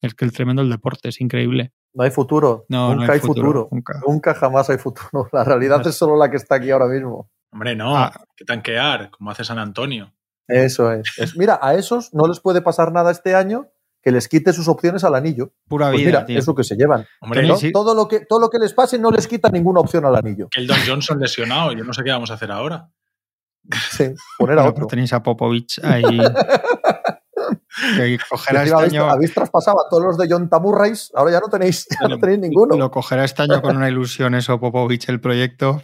Es que el tremendo el deporte, es increíble. no hay futuro, No, nunca no hay futuro, Nunca. nunca jamás hay futuro. La realidad No. es solo la que está aquí ahora mismo. hombre, no, Ah. que tanquear, como hace San Antonio. Eso es. Es- Mira, a esos no les puede pasar nada este año que les quite sus opciones al anillo. Pura Pues vida, mira, tío. es lo que se llevan. Hombre, Tony, ¿no? sí. Todo, lo que, todo lo que les pase no les quita ninguna opción al anillo. Keldon Johnson lesionado, yo no sé qué vamos a hacer ahora. Sí, poner a otro. pero tenéis a Popovich ahí. que cogerá este habéis, año. habéis traspasado a todos los de John Tamurrais, ahora ya no tenéis, ya no tenéis ninguno. Lo cogerá este año con una ilusión eso, Popovich, el proyecto.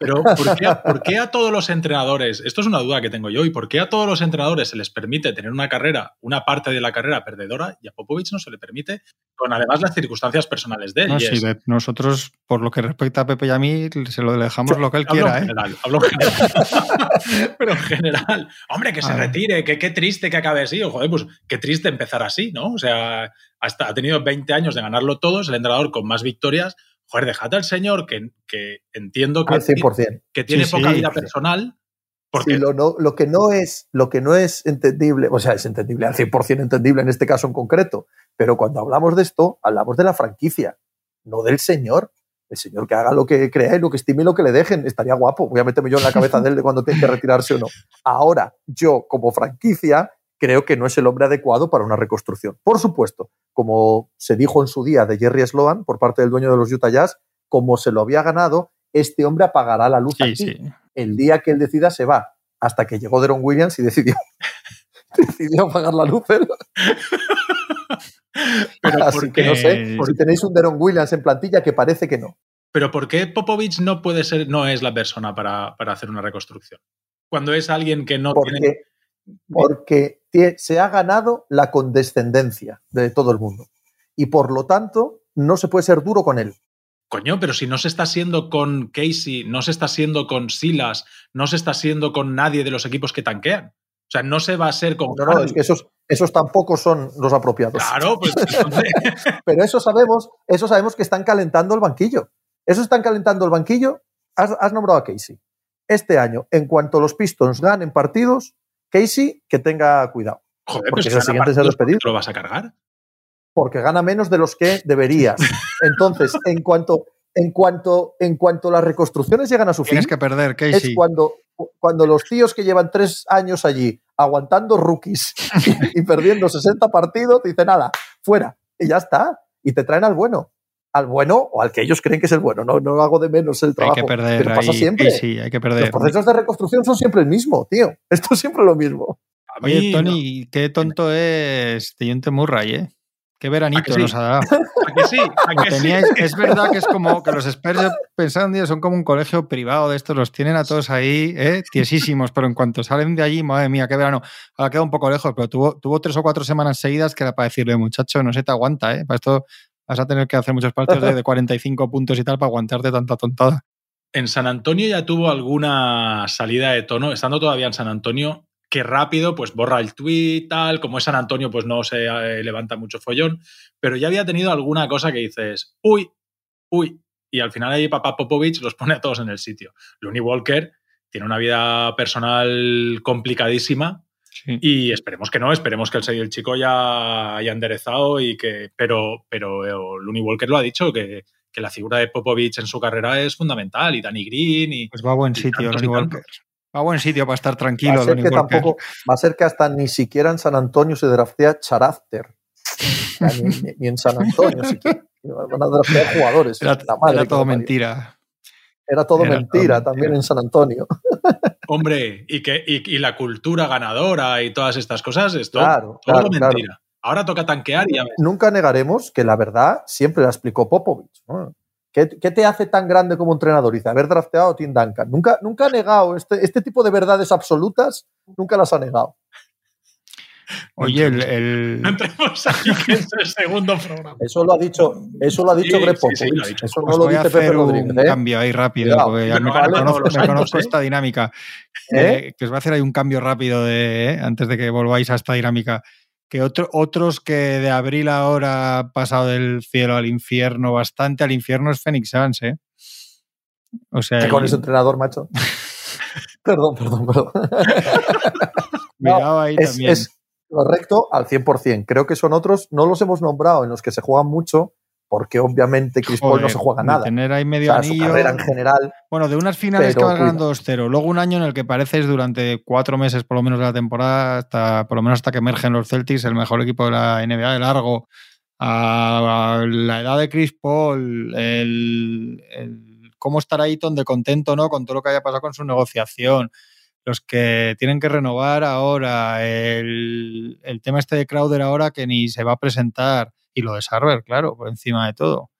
Pero ¿por qué, a todos los entrenadores, esto es una duda que tengo yo, y por qué a todos los entrenadores se les permite tener una carrera, una parte de la carrera perdedora, y a Popovich no se le permite, con además las circunstancias personales de él? No, sí, nosotros, por lo que respecta a Pepe y a mí, se lo dejamos lo que él quiera. En ¿eh? general, hablo en general. Pero en general, hombre, que se retire, que qué triste que acabe así, o joder, pues qué triste empezar así, ¿no? O sea, hasta, ha tenido 20 años de ganarlo todo, es el entrenador con más victorias, joder, dejate al señor que, que entiendo que, que tiene poca vida personal. Porque... lo, lo, que no es, lo que no es entendible, o sea, es entendible, al 100% entendible en este caso en concreto, pero cuando hablamos de esto, hablamos de la franquicia, no del señor. El señor que haga lo que crea y lo que estime y lo que le dejen. Estaría guapo. Voy a meterme yo en la cabeza de él de cuando tiene que retirarse o no. Ahora, yo como franquicia creo que no es el hombre adecuado para una reconstrucción. Por supuesto, como se dijo en su día de Jerry Sloan por parte del dueño de los Utah Jazz, como se lo había ganado, este hombre apagará la luz aquí. El día que él decida se va. Hasta que llegó Deron Williams y decidió, decidió apagar la luz. Pero Así que no sé, si tenéis un Deron Williams en plantilla que parece que no. Pero ¿por qué Popovich no puede ser, no es la persona para, hacer una reconstrucción? Cuando es alguien que no tiene porque se ha ganado la condescendencia de todo el mundo. Y por lo tanto, no se puede ser duro con él. Coño, pero si no se está siendo con Casey, no se está siendo con Silas, no se está siendo con nadie de los equipos que tanquean. O sea, no se va a ser con. No, no, es que esos, esos tampoco son los apropiados. Claro, pues. pero eso sabemos, eso sabemos que están calentando el banquillo. Eso están calentando el banquillo. Has, has nombrado a Casey. Este año, en cuanto los Pistons ganen partidos, Casey, que tenga cuidado. Joder, porque el siguiente es despedir. ¿Lo vas a cargar? Porque gana menos de los que deberías. Entonces, en cuanto, en cuanto, en cuanto las reconstrucciones llegan a su fin, que perder, es cuando, cuando los tíos que llevan tres años allí aguantando rookies y, perdiendo 60 partidos, te dicen nada, fuera, y ya está. Y te traen al bueno al bueno o al que ellos creen que es el bueno. No, no hago de menos el trabajo. Hay que perder. Pero pasa siempre. Sí, hay que perder. Los procesos de reconstrucción son siempre el mismo, tío. Esto es siempre lo mismo. Oye, Tony, qué tonto es Teyente Murray, ¿eh? Qué veranito nos ha dado. sí? Es verdad que es como que los Spurs pensando son como un colegio privado de estos, los tienen a todos ahí, ¿eh? tiesísimos, pero en cuanto salen de allí, madre mía, qué verano. Ahora queda un poco lejos, pero tuvo, tuvo tres o cuatro semanas seguidas que era para decirle, muchacho, no se te aguanta, ¿eh? Para esto vas a tener que hacer muchos partidos de, 45 puntos y tal para aguantarte tanta tontada. En San Antonio ya tuvo alguna salida de tono, estando todavía en San Antonio, que rápido pues borra el tweet, tal, como es San Antonio pues no se eh, levanta mucho follón, pero ya había tenido alguna cosa que dices, uy, uy, y al final ahí papá Popovich los pone a todos en el sitio. Looney Walker tiene una vida personal complicadísima, y esperemos que no, esperemos que el, el chico ya haya enderezado y que. Pero, pero eh, Looney Walker lo ha dicho, que, que, la figura de Popovich en su carrera es fundamental. Y Danny Green. Y, pues va a buen sitio, Looney Walker. Va a buen sitio para estar tranquilo. Va a ser, que, tampoco, va a ser que hasta ni siquiera en San Antonio se draftea Charafter. ni, en San Antonio siquiera. Van a draftear jugadores. Era, todo mentira. Era todo mentira también en San Antonio. Hombre, y, que, y, la cultura ganadora y todas estas cosas, es todo, mentira. Ahora toca tanquear y ya Nunca negaremos que la verdad siempre la explicó Popovich. ¿Qué, te hace tan grande como entrenador? Dice, haber drafteado a Tim Duncan. Nunca, nunca ha negado este, este tipo de verdades absolutas, nunca las ha negado. Oye, el, No entremos aquí en el segundo programa. Eso lo ha dicho, eso lo ha dicho Greg Popovich. Eso no lo dice Pepe Rodríguez. Un ¿eh? cambio ahí rápido, porque me, conozco, ¿eh? esta dinámica. ¿Eh? que os va a hacer ahí un cambio rápido de, antes de que volváis a esta dinámica. Que otro, otros que de abril ahora ha pasado del cielo al infierno bastante, al infierno es Phoenix Suns, ¿eh? O sea, con ese entrenador, macho. perdón, perdón, perdón. Miraba ahí también. Correcto, al 100%. Creo que son otros, no los hemos nombrado, en los que se juegan mucho, porque obviamente Chris Paul no se juega nada. Tener ahí medio anillo. Su carrera en general. Bueno, de unas finales que van ganando 2-0. Luego un año en el que pareces durante cuatro meses, por lo menos de la temporada, hasta, por lo menos hasta que emergen los Celtics, el mejor equipo de la NBA de largo. A, la edad de Chris Paul, el, el cómo estará Ayton de contento no con todo lo que haya pasado con su negociación los que tienen que renovar ahora, el, tema este de Crowder ahora que ni se va a presentar, y lo de Sarver, claro, por encima de todo.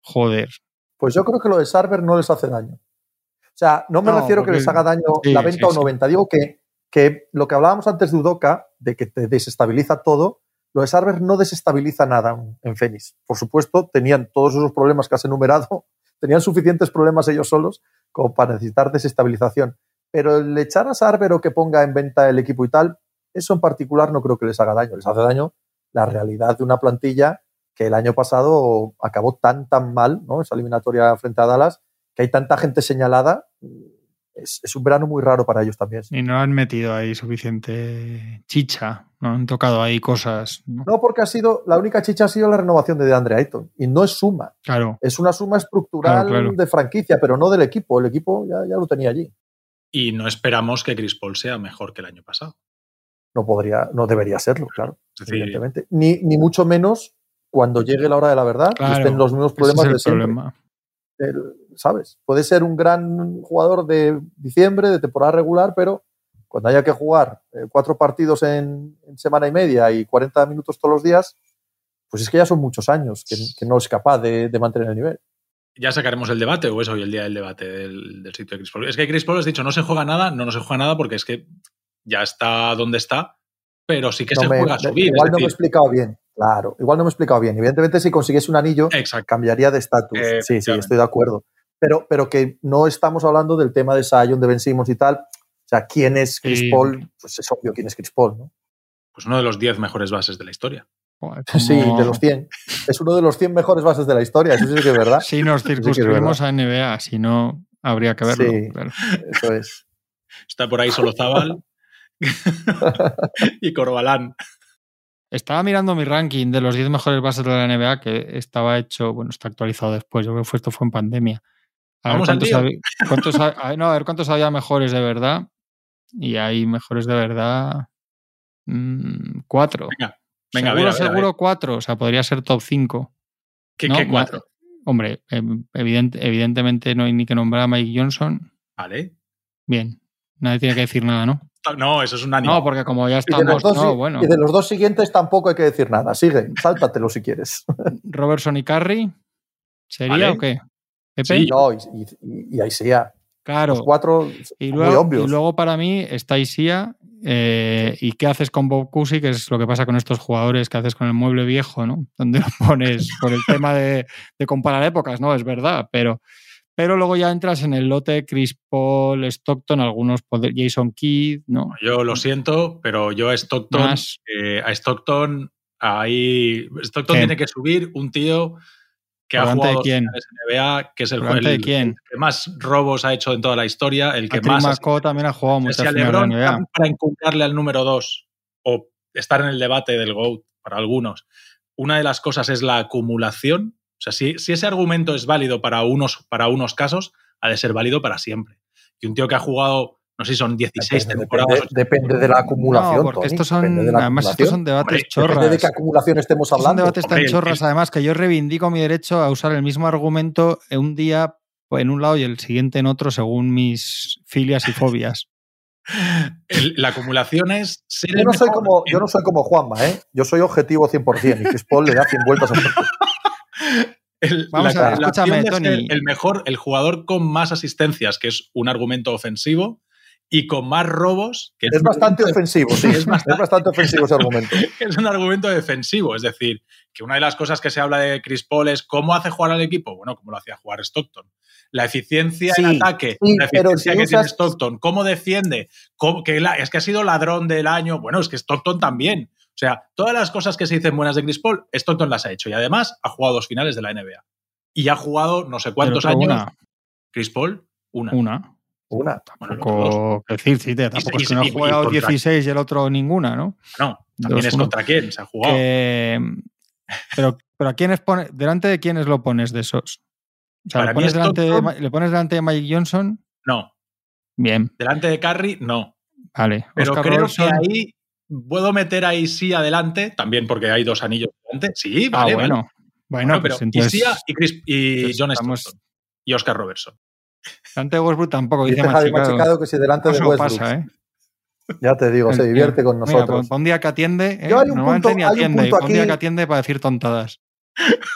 Joder. Pues yo creo que lo de Sarver no les hace daño. O sea, no me refiero que les haga daño la venta o no venta. Digo que, que lo que hablábamos antes de Udoka, de que te desestabiliza todo, lo de Sarver no desestabiliza nada en Phoenix. Por supuesto, tenían todos esos problemas que has enumerado, tenían suficientes problemas ellos solos como para necesitar desestabilización. Pero el echar a Sarver o que ponga en venta el equipo y tal, eso en particular no creo que les haga daño. Les hace daño la realidad de una plantilla que el año pasado acabó tan, tan mal, ¿no? Esa eliminatoria frente a Dallas, que hay tanta gente señalada, es, un verano muy raro para ellos también. Y no han metido ahí suficiente chicha, no han tocado ahí cosas. ¿no? porque ha sido, la única chicha ha sido la renovación de DeAndre Ayton, y no es suma. Claro. Es una suma estructural de franquicia, pero no del equipo. El equipo ya, ya lo tenía allí. Y no esperamos que Chris Paul sea mejor que el año pasado. No podría, no debería serlo, claro. evidentemente. Ni, ni mucho menos cuando llegue la hora de la verdad estén los mismos problemas de siempre. ¿Sabes? Puede ser un gran jugador de diciembre, de temporada regular, pero cuando haya que jugar eh, cuatro partidos en, semana y media y 40 minutos todos los días, pues es que ya son muchos años que, no es capaz de, mantener el nivel. Ya sacaremos el debate, o es hoy el día del debate del, sitio de Chris Paul. Es que Chris Paul has dicho, no se juega nada, no, no se juega nada porque es que ya está donde está, pero sí que se juega a subir. Igual no me he explicado bien. Claro, igual no me he explicado bien. Evidentemente, si consiguiese un anillo, cambiaría de estatus. sí, sí, estoy de acuerdo. Pero, pero que no estamos hablando del tema de Sion, de Ben Simmons y tal. O sea, ¿quién es Chris Paul? Pues es obvio quién es Chris Paul, ¿no? Pues uno de los 10 mejores bases de la historia. Sí, de los 100. Es uno de los 100 mejores bases de la historia, eso sí que es verdad. Si nos circunscribimos a NBA, si no, habría que verlo. Sí, eso es. Está por ahí solo Zabal y Corbalán. Estaba mirando mi ranking de los 10 mejores bases de la NBA que estaba hecho, bueno, está actualizado después, yo creo que esto fue en pandemia. A ver, cuántos había, no, a ver cuántos había mejores de verdad. Y hay mejores de verdad mmm, cuatro. Venga, venga, seguro, seguro cuatro. O sea, podría ser top 5. ¿Qué, ¿Qué, cuatro? Hombre, em, evidentemente no hay ni que nombrar a Mike Johnson. Vale. Bien. Nadie tiene que decir nada, ¿no? No, eso es un No, porque como ya estamos. Y dos, bueno. y de los dos siguientes tampoco hay que decir nada. Sigue, sáltatelo si quieres. Robertson y Carry. ¿Sería o qué? Sí, no, y, ahí sea. Claro. Los cuatro y luego, Y luego para mí está Isia. Eh, ¿Y qué haces con Bob Cousy? Que es lo que pasa con estos jugadores, que haces con el mueble viejo, ¿no? Donde lo pones por el tema de, de comparar épocas, ¿no? Es verdad, pero pero luego ya entras en el lote Chris Paul, Stockton, algunos Jason Kidd, ¿no? Yo lo siento, pero yo a Stockton, eh, a Stockton, ahí Stockton tiene que subir un tío que ha jugado en NBA, que es el, el, que más robos ha hecho en toda la historia, el que más también ha jugado en la NBA. para incumplirle al número dos o estar en el debate del GOAT para algunos. Una de las cosas es la acumulación o sea, si, ese argumento es válido para unos, para unos casos, ha de ser válido para siempre. Y un tío que ha jugado, no sé si son 16 temporadas. Depende, de la acumulación. No, porque estos son, además, estos son debates chorras. Depende de qué acumulación estemos hablando. Son debates tan chorras, además, que yo reivindico mi derecho a usar el mismo argumento un día en un lado y el siguiente en otro, según mis filias y fobias. la acumulación es yo no, soy como, yo no soy como Juanma, ¿eh? Yo soy objetivo 100% y Chris Paul le da 100 vueltas a el, Vamos a ver, escúchame, Tony. El mejor, el jugador con más asistencias, que es un argumento ofensivo, y con más robos. Que es, bastante ofensivo, sí, es bastante, ofensivo ese argumento. es un argumento defensivo, es decir, que una de las cosas que se habla de Chris Paul es cómo hace jugar al equipo. Bueno, como lo hacía jugar Stockton. La eficiencia en ataque, la eficiencia que tiene Stockton, cómo defiende, que es que ha sido ladrón del año. Bueno, es que Stockton también. O sea, todas las cosas que se dicen buenas de Chris Paul, Stockton las ha hecho y además ha jugado dos finales de la NBA. Y ha jugado no sé cuántos años. Una. Chris Paul, una. Una. Una. Bueno, decir, sí, tampoco es que no ha jugado 16 y el otro ninguna, ¿no? No, también es contra quién se ha jugado. pero, pero a quiénes pone, delante de quiénes lo pones de esos. O sea, ¿le pones, delante de, ¿le pones delante de Mike Johnson? No. Bien. Delante de Curry, no. Vale. Pero creo que ahí ¿Puedo meter ahí sí adelante? También porque hay dos anillos delante. Sí, ah, vale. Ah, bueno. Bueno, pero pues y, y, Chris, y John Stockton y Oscar Robertson. Delante de Westbrook tampoco dice, dice Javi Machicado que si delante de Westbrook. Pasa, ¿eh? Ya te digo, se divierte con nosotros. Mira, un día que atiende, ¿eh? Yo hay un punto, ni atiende, hay un, punto aquí, un día que atiende para decir tontadas.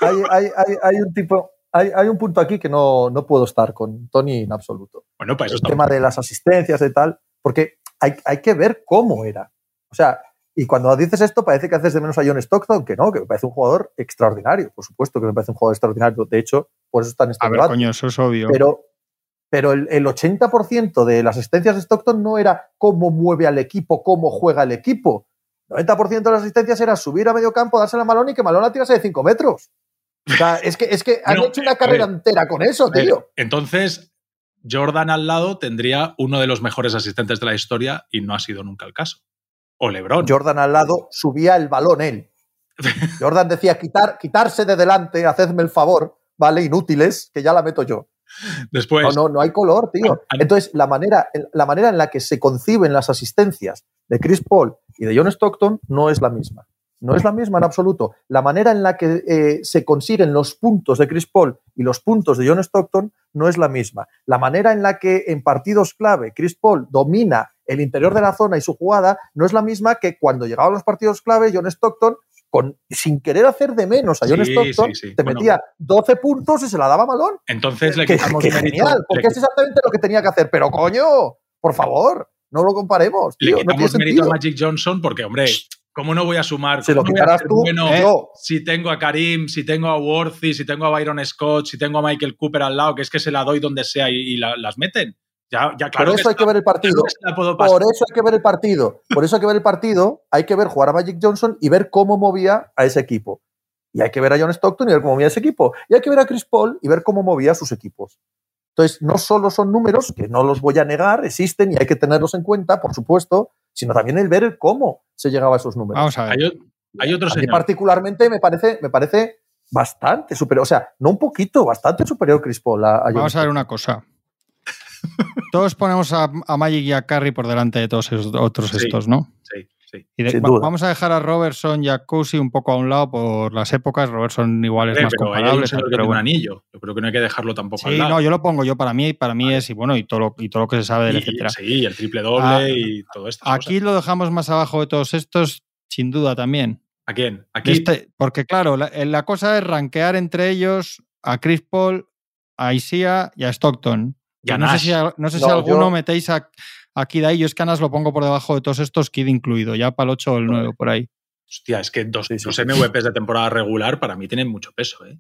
Hay, hay, hay, hay, un tipo, hay, hay, un punto aquí que no, no, puedo estar con Tony en absoluto. Bueno, pues El tema de las asistencias y tal, porque hay, hay que ver cómo era. O sea, y cuando dices esto, parece que haces de menos a John Stockton, que no, que me parece un jugador extraordinario. Por supuesto que me parece un jugador extraordinario. De hecho, por eso está en este A ver, debate. coño, eso es obvio. Pero, pero el, el 80% de las asistencias de Stockton no era cómo mueve al equipo, cómo juega el equipo. El 90% de las asistencias era subir a medio campo, dársela a Malón y que Malón la tirase de 5 metros. O sea, es que, es que han hecho una carrera ver, entera con eso, tío. Entonces, Jordan al lado tendría uno de los mejores asistentes de la historia y no ha sido nunca el caso. O LeBron. Jordan al lado subía el balón él. Jordan decía, Quitar, quitarse de delante, hacedme el favor, ¿vale? Inútiles, que ya la meto yo. Después, No, no, no hay color, tío. Entonces, la manera, la manera en la que se conciben las asistencias de Chris Paul y de John Stockton no es la misma. No es la misma en absoluto. La manera en la que eh, se consiguen los puntos de Chris Paul y los puntos de John Stockton no es la misma. La manera en la que en partidos clave Chris Paul domina el interior de la zona y su jugada no es la misma que cuando llegaban los partidos clave John Stockton, con, sin querer hacer de menos a John Sí, Stockton, sí, sí. te Bueno. metía 12 puntos y se la daba Malón entonces le que, quitamos que genial, porque le, es exactamente lo que tenía que hacer. Pero coño, por favor, no lo comparemos. le Tío, no quitamos mérito a. Magic Johnson porque, hombre, ¿cómo no voy a sumar? Si lo ¿Cómo no voy a quitaras ser tú, bueno yo. si tengo a Karim, si tengo a Worthy, si tengo a Byron Scott, si tengo a Michael Cooper al lado, que es que se la doy donde sea y, y la- las meten? Ya, ya claro por eso hay está- que ver el partido. Por eso hay que ver el partido. Por eso hay que ver el partido. Hay que ver jugar a Magic Johnson y ver cómo movía a ese equipo. Y hay que ver a John Stockton y ver cómo movía ese equipo. Y hay que ver a Chris Paul y ver cómo movía a sus equipos. Entonces, no solo son números, que no los voy a negar, existen y hay que tenerlos en cuenta, por supuesto, sino también el ver cómo se llegaba a esos números. Vamos a ver. Hay, hay otro a mí señor. particularmente me parece, me parece bastante superior, o sea, no un poquito, bastante superior Chris Paul a, a Vamos a ver una cosa. Todos ponemos a, a Magic y a Curry por delante de todos esos otros Sí. estos, ¿no? Sí, sí. Y de- Sin va- duda. vamos a dejar a Robertson y a Cousy un poco a un lado por las épocas. Robertson igual es Eh, más pero comparable, que pero tiene un bueno. anillo. Yo creo que no hay que dejarlo tampoco al Sí, lado. no, yo lo pongo yo para mí, para mí es y bueno, y todo lo, y todo lo que se sabe del Y- etcétera. Sí, el triple doble Ah, y todo esto. Aquí lo dejamos más abajo de todos estos, sin duda también. ¿A quién? Aquí. Este- porque claro, la, la cosa es rankear entre ellos a Chris Paul, a Isia y a Stockton. No sé si, a- no sé si No, alguno yo- metéis a, a Kid ahí. Yo es que a Nash lo pongo por debajo de todos estos, Kid incluido, ya para el 8 o el 9 por ahí. Hostia, es que dos, Sí, sí, dos sí. MVPs de temporada regular para mí tienen mucho peso, ¿eh?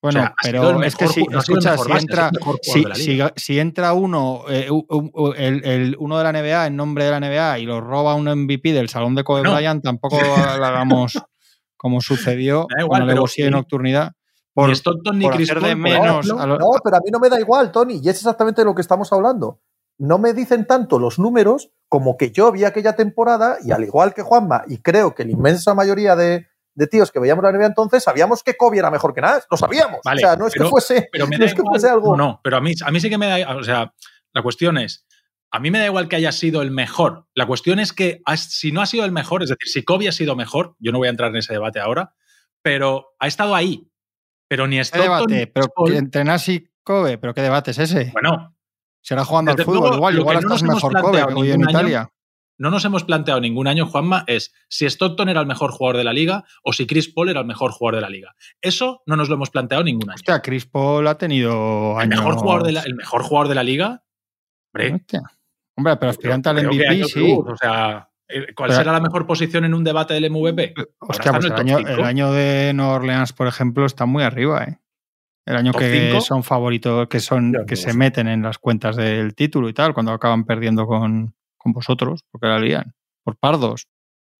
Bueno, O sea, pero el es que si, no el escucha, si base, entra, el si, la entra uno, eh, u- u- el, el uno de la NBA en nombre de la NBA y lo roba un MVP del salón de Kobe No. Bryant, tampoco lo hagamos como sucedió Da igual, con pero y ni- Nocturnidad. Por, ni Stockton ni de menos lo- No, pero a mí no me da igual, Tony, y es exactamente de lo que estamos hablando. No me dicen tanto los números como que yo vi aquella temporada y al igual que Juanma, y creo que la inmensa mayoría de, de tíos que veíamos la NBA entonces, sabíamos que Kobe era mejor que nada, lo sabíamos. Vale, o sea, no es pero- que fuese, Pero me no da es que igual- fuese algo. No, no, pero a mí, a mí sí que me da. O sea, la cuestión es. A mí me da igual que haya sido el mejor. La cuestión es que si no ha sido el mejor, es decir, si Kobe ha sido mejor, yo no voy a entrar en ese debate ahora, pero ha estado ahí. Pero ni ¿Qué Stockton. ni debate? Pero entre Nash y Kobe, ¿pero qué debate es ese? bueno, Será jugando al fútbol luego, igual, igual no estás nos hemos mejor Kobe planteado que hoy en ningún año- Italia. no nos hemos planteado ningún año, Juanma, es si Stockton era el mejor jugador de la liga o si Chris Paul era el mejor jugador de la liga. Eso no nos lo hemos planteado ningún año. Hostia, Chris Paul ha tenido el, mejor jugador de la, el mejor jugador de la liga. Hombre, Hostia. Hombre, pero aspirante al MVP, sí. O sea, ¿cuál Pero- será la mejor posición en un debate del MVP? Hostia, está pues el año, cinco. el año de Nueva Orleans, por ejemplo, está muy arriba, ¿eh? El año ¿Top que cinco? son favoritos, que son, que no se meten en las cuentas del título y tal, cuando acaban perdiendo con, con vosotros, porque la lían. Por pardos.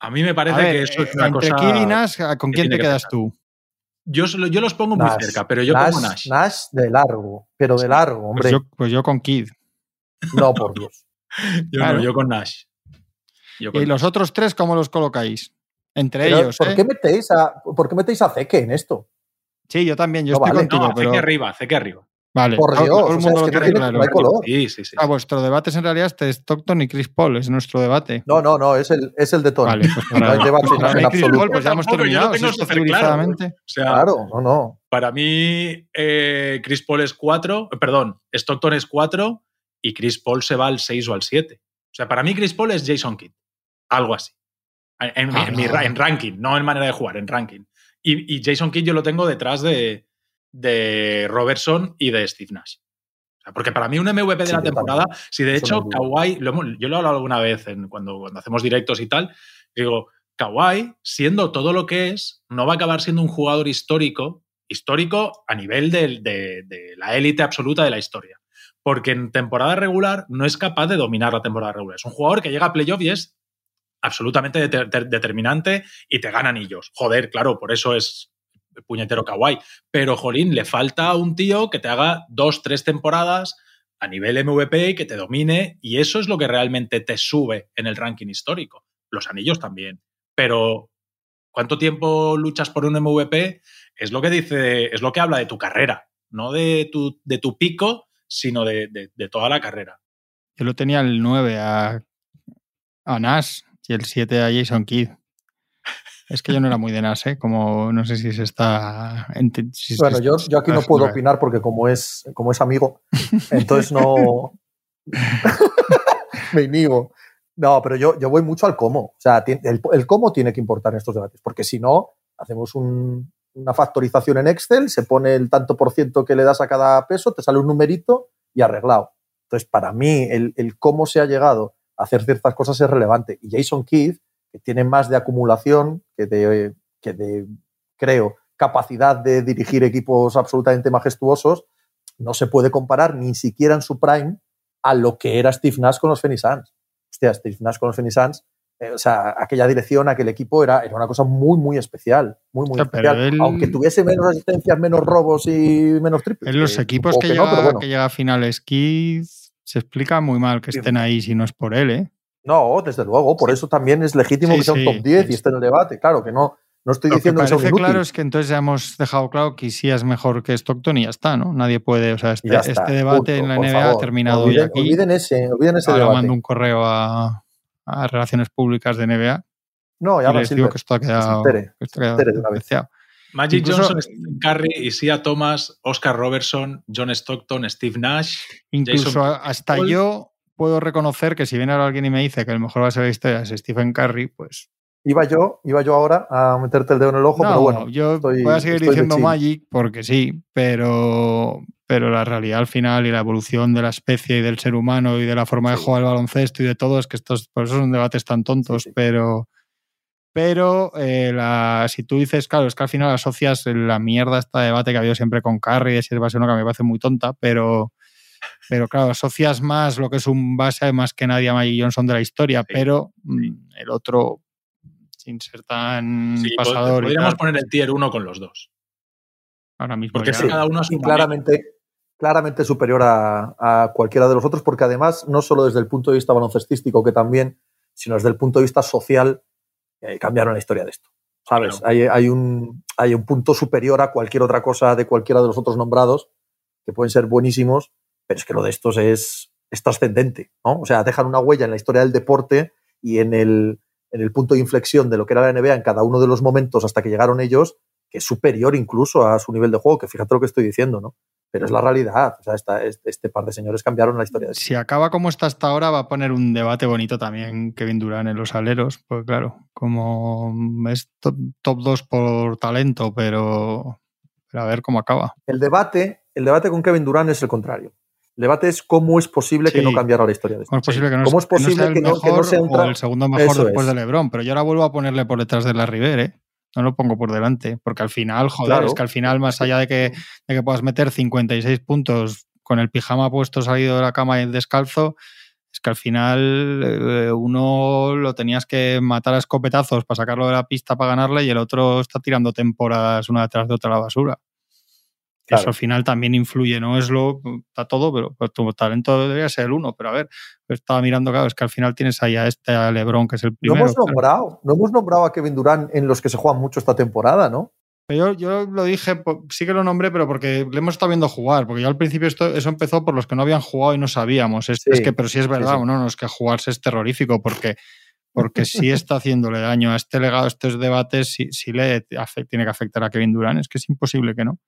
A mí me parece ver, que eso es eh, una entre cosa. Kid y Nash, ¿con quién te que quedas tú? Yo, yo los pongo muy Nash, cerca, pero yo Nash, pongo Nash. Nash de largo, pero de largo, Pues hombre. yo, pues yo con Kid. No, por Dios. Yo claro. no, yo con Nash. Yo ¿Y los otros tres cómo los colocáis? Entre Pero, ellos, ¿por, ¿eh? qué metéis a, ¿Por qué metéis a Zeke en esto? Sí, yo también, yo No, estoy vale. contigo, No, pero... que arriba, que arriba. Vale, Por Dios, todo el o sea, mundo es lo que no tiene claro. no hay color. Sí, sí, sí. Ah, vuestro debate es en realidad este Stockton y Chris Paul, es nuestro debate. No, no, no, es el, es el de Tony. Vale, pues No hay debate para en mí Chris absoluto. Paul, pues ya hemos Tampoco, yo lo terminado. tengo si civilizadamente. O sea, Claro, no, no. para mí, eh, Chris Paul es 4, perdón, Stockton es 4 y Chris Paul se va al 6 o al 7. O sea, para mí Chris Paul es Jason Kidd. Algo así. En, Ah, en no. ranking, no en manera de jugar, en ranking. Y, y Jason Kidd yo lo tengo detrás de, de Robertson y de Steve Nash. porque para mí un MVP de la temporada, si de hecho Kawhi, yo lo he hablado alguna vez en, cuando, cuando hacemos directos y tal, digo, Kawhi, siendo todo lo que es, no va a acabar siendo un jugador histórico, histórico a nivel de, de la élite absoluta de la historia. Porque en temporada regular no es capaz de dominar la temporada regular. Es un jugador que llega a playoff y es absolutamente determinante y te gana anillos. Joder, claro, por eso es puñetero kawaii. Pero, jolín, le falta un tío que te haga dos, tres temporadas a nivel MVP y que te domine, y eso es lo que realmente te sube en el ranking histórico. Los anillos también. Pero, ¿cuánto tiempo luchas por un MVP? Es lo que dice, es lo que habla de tu carrera, no de tu, de tu pico, sino de, toda la carrera. Yo lo tenía el 9 a, a Nash y el 7 a Jason Kidd. Es que yo no era muy de Nas, ¿eh? Como no sé si se está. bueno, yo, yo, aquí no puedo opinar porque como es, como es amigo, entonces no. Me inhibo. No, pero yo, yo voy mucho al cómo. O sea, el, el cómo tiene que importar en estos debates, porque si no, hacemos una factorización en Excel, se pone el tanto por ciento que le das a cada peso, te sale un numerito y arreglado. Entonces, para mí, el, el cómo se ha llegado hacer ciertas cosas es relevante. Y Jason Keith que tiene más de acumulación que de, que de, creo, capacidad de dirigir equipos absolutamente majestuosos, no se puede comparar ni siquiera en su prime a lo que era Steve Nash con los Phoenix Suns. Hostia, Steve Nash con los Phoenix Suns, eh, o sea, aquella dirección, aquel equipo era, era una cosa muy, muy especial. Muy, muy especial. Aunque tuviese menos asistencias, menos robos y menos triples. En los equipos que, llega, que llega a finales, Keith se explica muy mal que estén ahí si no es por él, ¿eh? No, desde luego, por eso también es legítimo que sea un top 10 y esté en el debate. Claro, que no, no estoy diciendo que, parece claro es que entonces ya hemos dejado claro que sí es mejor que Stockton y ya está, ¿no? Nadie puede, o sea, este, este debate en la NBA ha terminado olviden, aquí. Olviden ese, olviden ese Ahora mando un correo a, Relaciones Públicas de NBA. No, ya y les digo que esto ha quedado, Magic Johnson, Stephen Curry, Isia Thomas, Oscar Robertson, John Stockton, Steve Nash. Incluso hasta yo puedo reconocer que si viene ahora alguien y me dice que el mejor va a ser la historia es Stephen Curry, pues. Iba yo, iba yo ahora a meterte el dedo en el ojo, pero bueno. Yo voy a seguir diciendo Magic porque sí, pero, pero la realidad al final y la evolución de la especie y del ser humano y de la forma de jugar el baloncesto y de todo es que estos, por eso son debates tan tontos, pero. Pero eh, la, si tú dices, claro, es que al final asocias la mierda esta debate que ha habido siempre con Curry, de si es base o no, que me parece muy tonta, pero, pero claro, asocias más lo que es un base más que nadie a Magic Johnson de la historia, pero mm, el otro, sin ser tan pasador. Podríamos poner el tier 1 con los dos. Ahora mismo. Porque cada uno es claramente, claramente superior a, cualquiera de los otros, porque además, no solo desde el punto de vista baloncestístico, que también, sino desde el punto de vista social, eh, cambiaron la historia de esto. ¿Sabes? Hay, hay, un, hay un punto superior a cualquier otra cosa de cualquiera de los otros nombrados, que pueden ser buenísimos, pero es que lo de estos es, trascendente, ¿no? O sea, dejan una huella en la historia del deporte y en el, en el punto de inflexión de lo que era la NBA en cada uno de los momentos hasta que llegaron ellos, que es superior incluso a su nivel de juego, que fíjate lo que estoy diciendo, ¿no? Pero es la realidad. O sea, esta, este par de señores cambiaron la historia. De si acaba como está hasta ahora, va a poner un debate bonito también Kevin Durant en los aleros. Pues claro, como es top, top 2 por talento, pero, pero, a ver cómo acaba. El debate, el debate con Kevin Durant es el contrario. El debate es cómo es posible que no cambiara la historia de ¿Cómo es posible que no, ¿Cómo es posible que, no, sea o el segundo mejor después de LeBron? Pero yo ahora vuelvo a ponerle por detrás de la River, ¿eh? No lo pongo por delante, porque al final, joder, es que al final, más allá de que, de que puedas meter 56 puntos con el pijama puesto salido de la cama y el descalzo, es que al final eh, uno lo tenías que matar a escopetazos para sacarlo de la pista para ganarle y el otro está tirando temporadas una detrás de otra a la basura. Eso al final también influye, no es lo, está todo, pero, tu talento debería ser el uno. Pero a ver, estaba mirando, claro, es que al final tienes ahí a este a Lebron, que es el primero. No hemos nombrado, no hemos nombrado a Kevin Durant en los que se juegan mucho esta temporada, ¿no? Yo, yo lo dije, sí que lo nombré, pero porque le hemos estado viendo jugar, porque yo al principio esto, eso empezó por los que no habían jugado y no sabíamos. Es, que, pero sí es verdad, no, no, es que jugarse es terrorífico, porque porque sí está haciéndole daño a este legado, a estos debates, sí, sí le tiene que afectar a Kevin Durant, es que es imposible que no.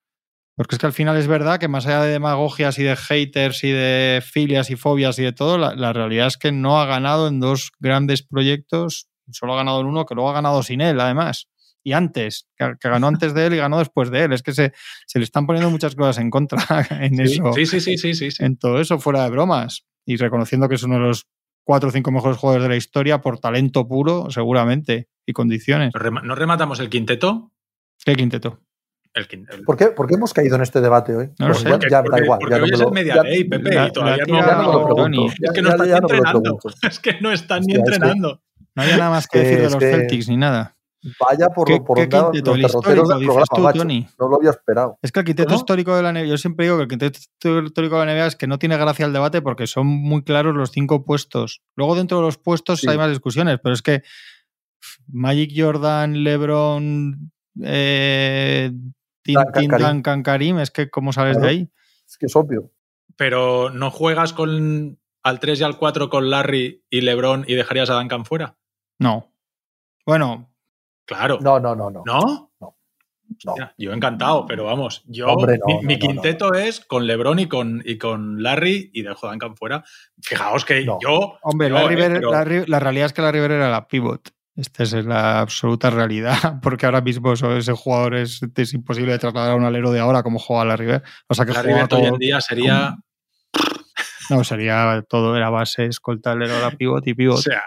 Porque es que al final es verdad que más allá de demagogias y de haters y de filias y fobias y de todo, la, realidad es que no ha ganado en dos grandes proyectos, solo ha ganado en uno, que luego ha ganado sin él, además. y antes, que, ganó antes de él y ganó después de él. Es que se, se le están poniendo muchas cosas en contra en eso. Sí, sí, sí, sí, sí, En todo eso, fuera de bromas. Y reconociendo que es uno de los cuatro o cinco mejores jugadores de la historia por talento puro, seguramente, y condiciones. ¿No rematamos el quinteto? ¿Qué quinteto? El, el... ¿Por, qué, ¿Por, qué, hemos caído en este debate hoy? No lo sé. Porque, ya, porque, da igual. Porque ya hoy no es lo, el media ya, day, Pepe, la, y todavía no, ya no me lo pregunto. Es que no están ni entrenando. Es que no están ni Hostia, es que- entrenando. No había nada más que decir de los que- Celtics ni nada. Vaya por, ¿Qué- por qué los ¿El derroteros histórico, del dices programa, tú, macho. Tony? No lo había esperado. Es que el quinteto ¿Cómo? histórico de la NBA, yo siempre digo que el quinteto histórico de la NBA es que no tiene gracia el debate porque son muy claros los cinco puestos. Luego dentro de los puestos Sí. hay más discusiones, pero es que Magic Jordan, LeBron, eh, Tin- Duncan, Tin- Karim. Es que ¿cómo sales Claro. de ahí? Es que es obvio. Pero no juegas con al 3 y al 4 con Larry y LeBron y dejarías a Duncan fuera. No. Bueno, Claro. No, no, no, no. ¿No? No. Hostia, Yo encantado, pero vamos, yo Hombre, no, mi, no, mi no, no, quinteto es con LeBron y con, y con Larry y dejo a Duncan fuera. Fijaos que No. yo. hombre, yo, la, eh, pero- la realidad es que la River era la pivot. Esta es la absoluta realidad, porque ahora mismo ese jugador es, es imposible de trasladar a un alero de ahora como juega la River. O sea que la River hoy en día sería. No, sería todo, era base, escolta, alero, la pivot y O pivot. sea.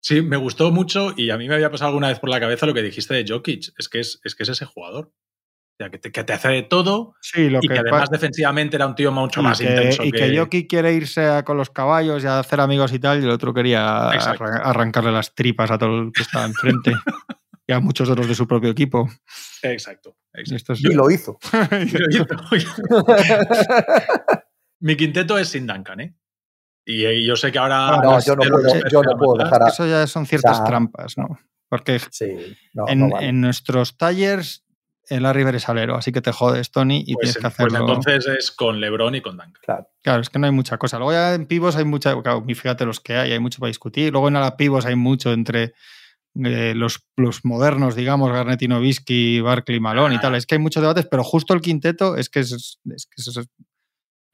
Sí, me gustó mucho y a mí me había pasado alguna vez por la cabeza lo que dijiste de Jokic. Es que es, es, que es ese jugador. O sea, que te, que te hace de todo sí, lo y que, que además defensivamente era un tío mucho y más que, intenso. y que Jokic quiere irse a- con los caballos y a hacer amigos y tal, y el otro quería arran- arrancarle las tripas a todo el que estaba enfrente. y a muchos de los de su propio equipo. Exacto. exacto. Esto es- Y lo hizo. Mi quinteto es sin Duncan, ¿eh? Y, y yo sé que ahora. Ah, No, yo no puedo, yo no dejar a. Eso ya son ciertas O sea, trampas, ¿no? Porque Sí, no, en, no vale. en nuestros tallers el Larry Bird es alero, así que te jodes, Tony, y Pues, tienes que pues hacerlo. entonces es con LeBron y con Duncan. Claro. Claro, es que no hay mucha cosa. Luego ya en pivos hay mucha, claro, fíjate los que hay, hay mucho para discutir. Luego en ala pivos hay mucho entre eh, los, los modernos, digamos, Garnett y Nowitzki, Barkley, Malone y tal. Es que hay muchos debates, pero justo el quinteto es que es, es que es- es-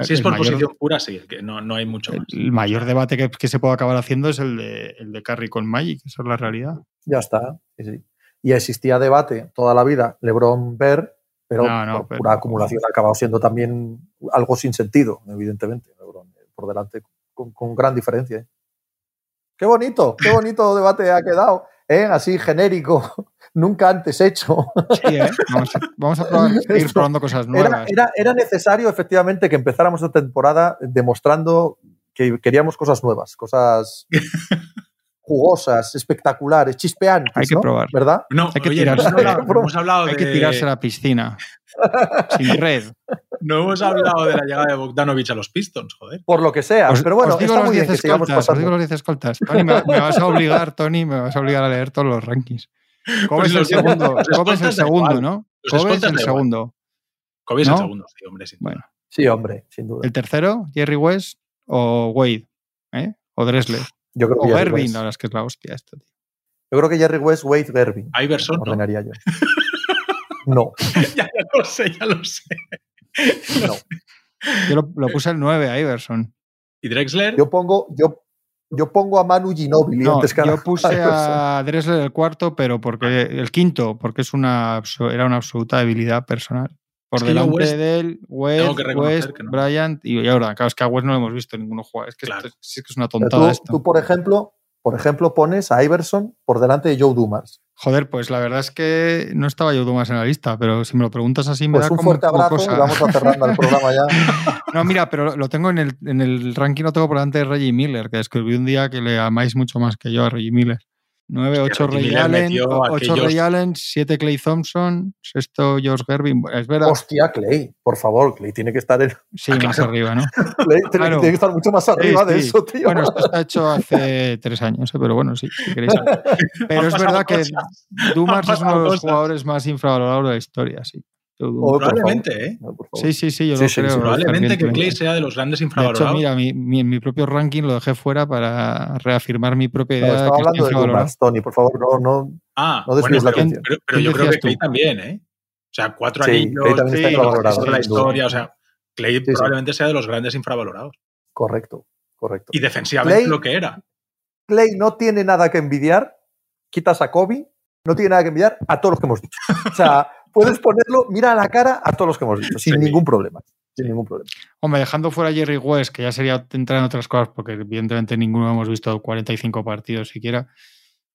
Si es por mayor- posición pura, sí, que no, no hay mucho más. El mayor debate que, que se puede acabar haciendo es el de, el de Curry con Magic, esa es la realidad. Ya está. sí, sí. Y existía debate toda la vida, LeBron Ver, pero No, no, por pero- pura acumulación ha acabado siendo también algo sin sentido, evidentemente. LeBron por delante con, con gran diferencia. ¿eh? Qué bonito, qué bonito debate ha quedado. ¿eh? Así genérico, nunca antes hecho. Sí, ¿eh? Vamos a, vamos a probar, Esto probando cosas nuevas. era- era necesario, efectivamente, que empezáramos esta temporada demostrando que queríamos cosas nuevas, cosas jugosas, espectaculares, chispeantes. Hay que ¿no? probar. ¿Verdad? No, Hay que oye, tirarse- no hemos hablado Hay de, que tirarse a la piscina. Sin red. no hemos hablado de la llegada de Bogdanovich a los Pistons, joder. Por lo que sea. Os, pero bueno, os digo está los muy bien 10 que sigamos escoltas, os digo los 10 escoltas. Tony, me, me vas a obligar, Tony, me vas a obligar a leer todos los rankings. Pues es el los- segundo, es el escoltas segundo, igual. ¿no? Kobe es escoltas el segundo. Kobe es el segundo, sí, hombre, sin duda. Bueno, Sí, hombre, sin duda. el tercero, Jerry West o Wade, ¿eh? O Dressler. Yo creo O que Gervin, verdad es que es la hostia esto, tío. Yo creo que Jerry West, Wade, Gervin. Iverson, ¿no? Ordenaría yo. No, ya, ya lo sé, ya lo sé. no. Yo lo, lo puse el 9 a Iverson. ¿Y Drexler? Yo pongo, yo, yo pongo a Manu Ginobili No, antes que a yo puse Iverson. a Dressler el cuarto, pero porque el quinto, porque es una era una absoluta debilidad personal. Por Es que yo delante West de él, West, West, no. Bryant y Jordan. Claro, es que a West no lo hemos visto ninguno jugar. Es que, Claro. esto- sí que es una tontada tú, esto. tú, por ejemplo, por ejemplo, pones a Iverson por delante de Joe Dumas. Joder, pues la verdad es que no estaba yo más en la lista, pero si me lo preguntas así me Pues da un como fuerte poco abrazo cosa. y vamos a cerrando el programa ya. No, mira, pero lo tengo en el, en el ranking, lo tengo por delante de Reggie Miller, que escribí un día que le amáis mucho más que yo a Reggie Miller. 9, Hostia, 8 Reggie Ray Allen, metió 8 aquellos- Ray Allen, 7 Clay Thompson, sexto Josh Gervin. Es verdad, Hostia, Clay, por favor, Clay tiene que estar en, sí, más arriba, ¿no? Clay tiene, Claro. tiene que estar mucho más arriba Sí, de sí. eso, tío. Bueno, esto está hecho hace tres años, ¿eh? pero bueno, sí, si queréis. Pero es verdad que cosas. Han es uno de los cosas. jugadores más infravalorados de la historia, sí. Oh, Probablemente, ¿eh? No. Sí, sí, sí, yo Sí, lo sí, creo. sí, Probablemente que. Clay sea de los grandes De hecho, infravalorados. mira, mi, mi- en mi propio ranking lo dejé fuera para reafirmar mi propia No, idea de estaba hablando de. Dumas, Tony, por favor, no, no. ah, no desvíes bueno, la pero, atención. pero- pero ¿Quién yo creo que Clay tú? también, ¿eh? O sea, cuatro Sí, anillos, Clay también está infravalorado, de la historia, o sea, Clay sí. probablemente sea de los grandes infravalorados. Correcto, correcto. Y defensivamente Clay- lo que era. Clay no tiene nada que envidiar. Quitas a Kobe no tiene nada que envidiar a todos los que hemos dicho. O sea, puedes ponerlo, mira a la cara a todos los que hemos dicho, sin Sí. ningún problema. Sin ningún problema. Hombre, dejando fuera a Jerry West, que ya sería entrar en otras cosas, porque evidentemente ninguno hemos visto 45 partidos siquiera,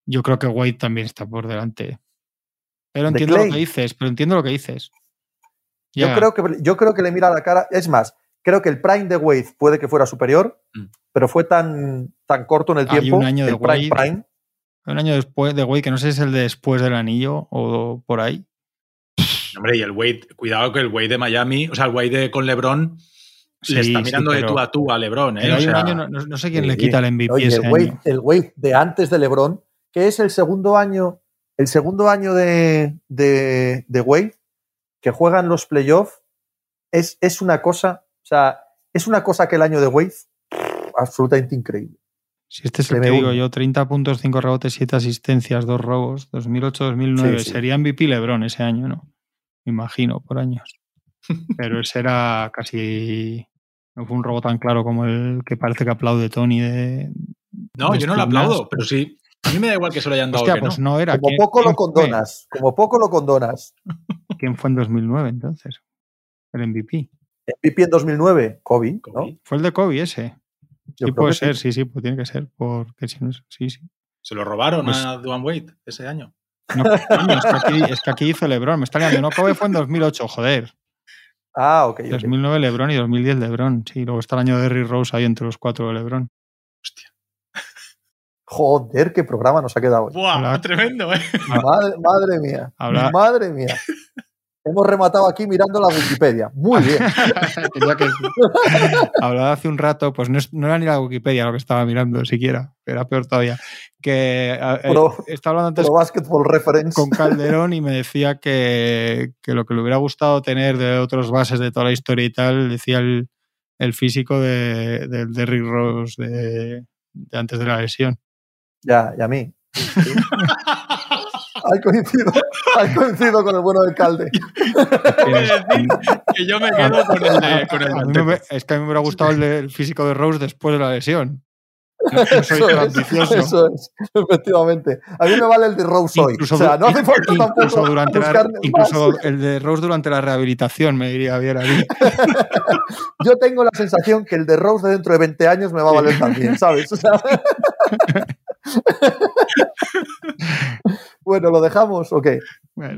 yo creo que Wade también está por delante. Pero De entiendo lo que dices, pero entiendo lo que dices. Yo, creo que, yo creo que le mira a la cara. Es más, creo que el prime de Wade puede que fuera superior, Mm. pero fue tan, tan corto en el Hay tiempo. un año de el prime, Wade. prime. Un año después de Wade, que no sé si es el de después del anillo o por ahí. Hombre, y el Wade, cuidado que el Wade de Miami, o sea, el Wade de- con LeBron Sí, le está sí, mirando de tú a tú a LeBron, ¿eh? O sea, año, no, sé quién le quita el MVP Oye, ese el Wade, año. el Wade de antes de LeBron, que es el segundo año, el segundo año de, de, de Wade, que juegan los playoffs, es, es una cosa, o sea, es una cosa que el año de Wade, absolutamente increíble. Si este es el que digo yo, 30 puntos, 5 rebotes, 7 asistencias, 2 robos, 2008-2009. Sí, sí. Sería MVP LeBron ese año, ¿no? Me imagino, por años. Pero ese era casi... No fue un robo tan claro como el que parece que aplaude Tony de... no, de yo no lo aplaudo, pero sí. A mí me da igual que se lo hayan dado Hostia, que pues no. no era. Como ¿Quién- poco lo quién fue? condonas, como poco lo condonas. ¿Quién fue en 2009 entonces? El MVP. MVP en 2009, Kobe, ¿no? Kobe. Fue el de Kobe ese. Yo sí creo puede que ser, sí, sí, pues tiene que ser. Porque si no es- Sí, sí. Se lo robaron Pues- a Duane Wade ese año. No, coño, es, que aquí, es que aquí hizo LeBron. Me está liando. No, Kobe fue en 2008, joder. Ah, ok. ok. 2009 LeBron y 2010 LeBron. Sí, luego está el año de Derrick Rose ahí entre los cuatro de LeBron. Hostia. Joder, qué programa nos ha quedado hoy. ¡Buah! Hola. Tremendo, ¿eh? Madre, madre mía. Habla- Madre mía. Hemos rematado aquí mirando la Wikipedia. Muy bien. Que Hablaba hace un rato, pues no, es- no era ni la Wikipedia lo que estaba mirando siquiera. Era peor todavía. Que eh, estaba hablando antes Pro Basketball Reference. con Calderón y me decía que, que lo que le hubiera gustado tener de otros bases de toda la historia y tal, decía el, el físico de, del Derrick Rose de, de antes de la lesión. Ya, y a mí. Hay coincido, hay coincido con el bueno del calde. Tienes- que yo me quedo con el de, con el A de mí me- Antep. es que a mí me hubiera gustado el, de- el físico de Rose después de la lesión. No, no soy Eso tan es, ambicioso. eso es, efectivamente. A mí me vale el de Rose hoy. Incluso, o sea, no hace falta incluso tampoco durante la, incluso más. el de Rose durante la rehabilitación me diría bien a mí. Yo tengo la sensación que el de Rose de dentro de 20 años me va a valer también, ¿sabes? O sea, bueno, ¿lo dejamos o qué?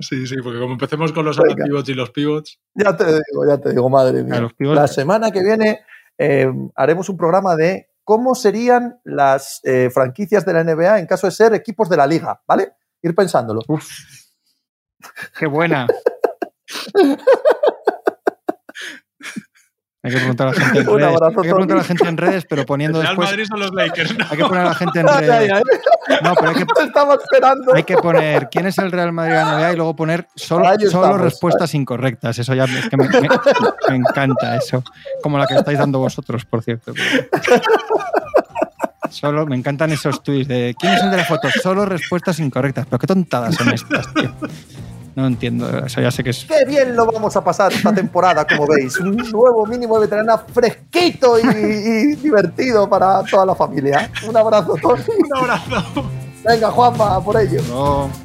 Sí, sí, porque como empecemos con los Venga. pivots y los pivots. Ya te digo, ya te digo, madre mía. La semana que viene eh, haremos un programa de cómo serían las eh, franquicias de la NBA en caso de ser equipos de la liga, ¿vale? Ir pensándolo. Uf, qué buena. Hay que preguntar a la gente en redes. abrazo, Hay que preguntar a la gente en redes, pero poniendo Real después. Madrid son los Lakers. ¿no? Hay que poner a la gente en redes. No, pero hay que, estaba esperando. hay que poner quién es el Real Madrid de la NBA y luego poner solo, solo estamos. respuestas incorrectas. Eso ya es que me, me- me encanta eso. Como la que estáis dando vosotros, por cierto. Solo me encantan esos tweets de quién es el de la foto, solo respuestas incorrectas. Pero qué tontadas son estas, tío. No entiendo, eso ya sé que es. Qué bien lo vamos a pasar esta temporada, como veis. Un nuevo mínimo de veterana fresquito y, y divertido para toda la familia. Un abrazo, Tony. Un abrazo. Venga, Juanma, por ello. No.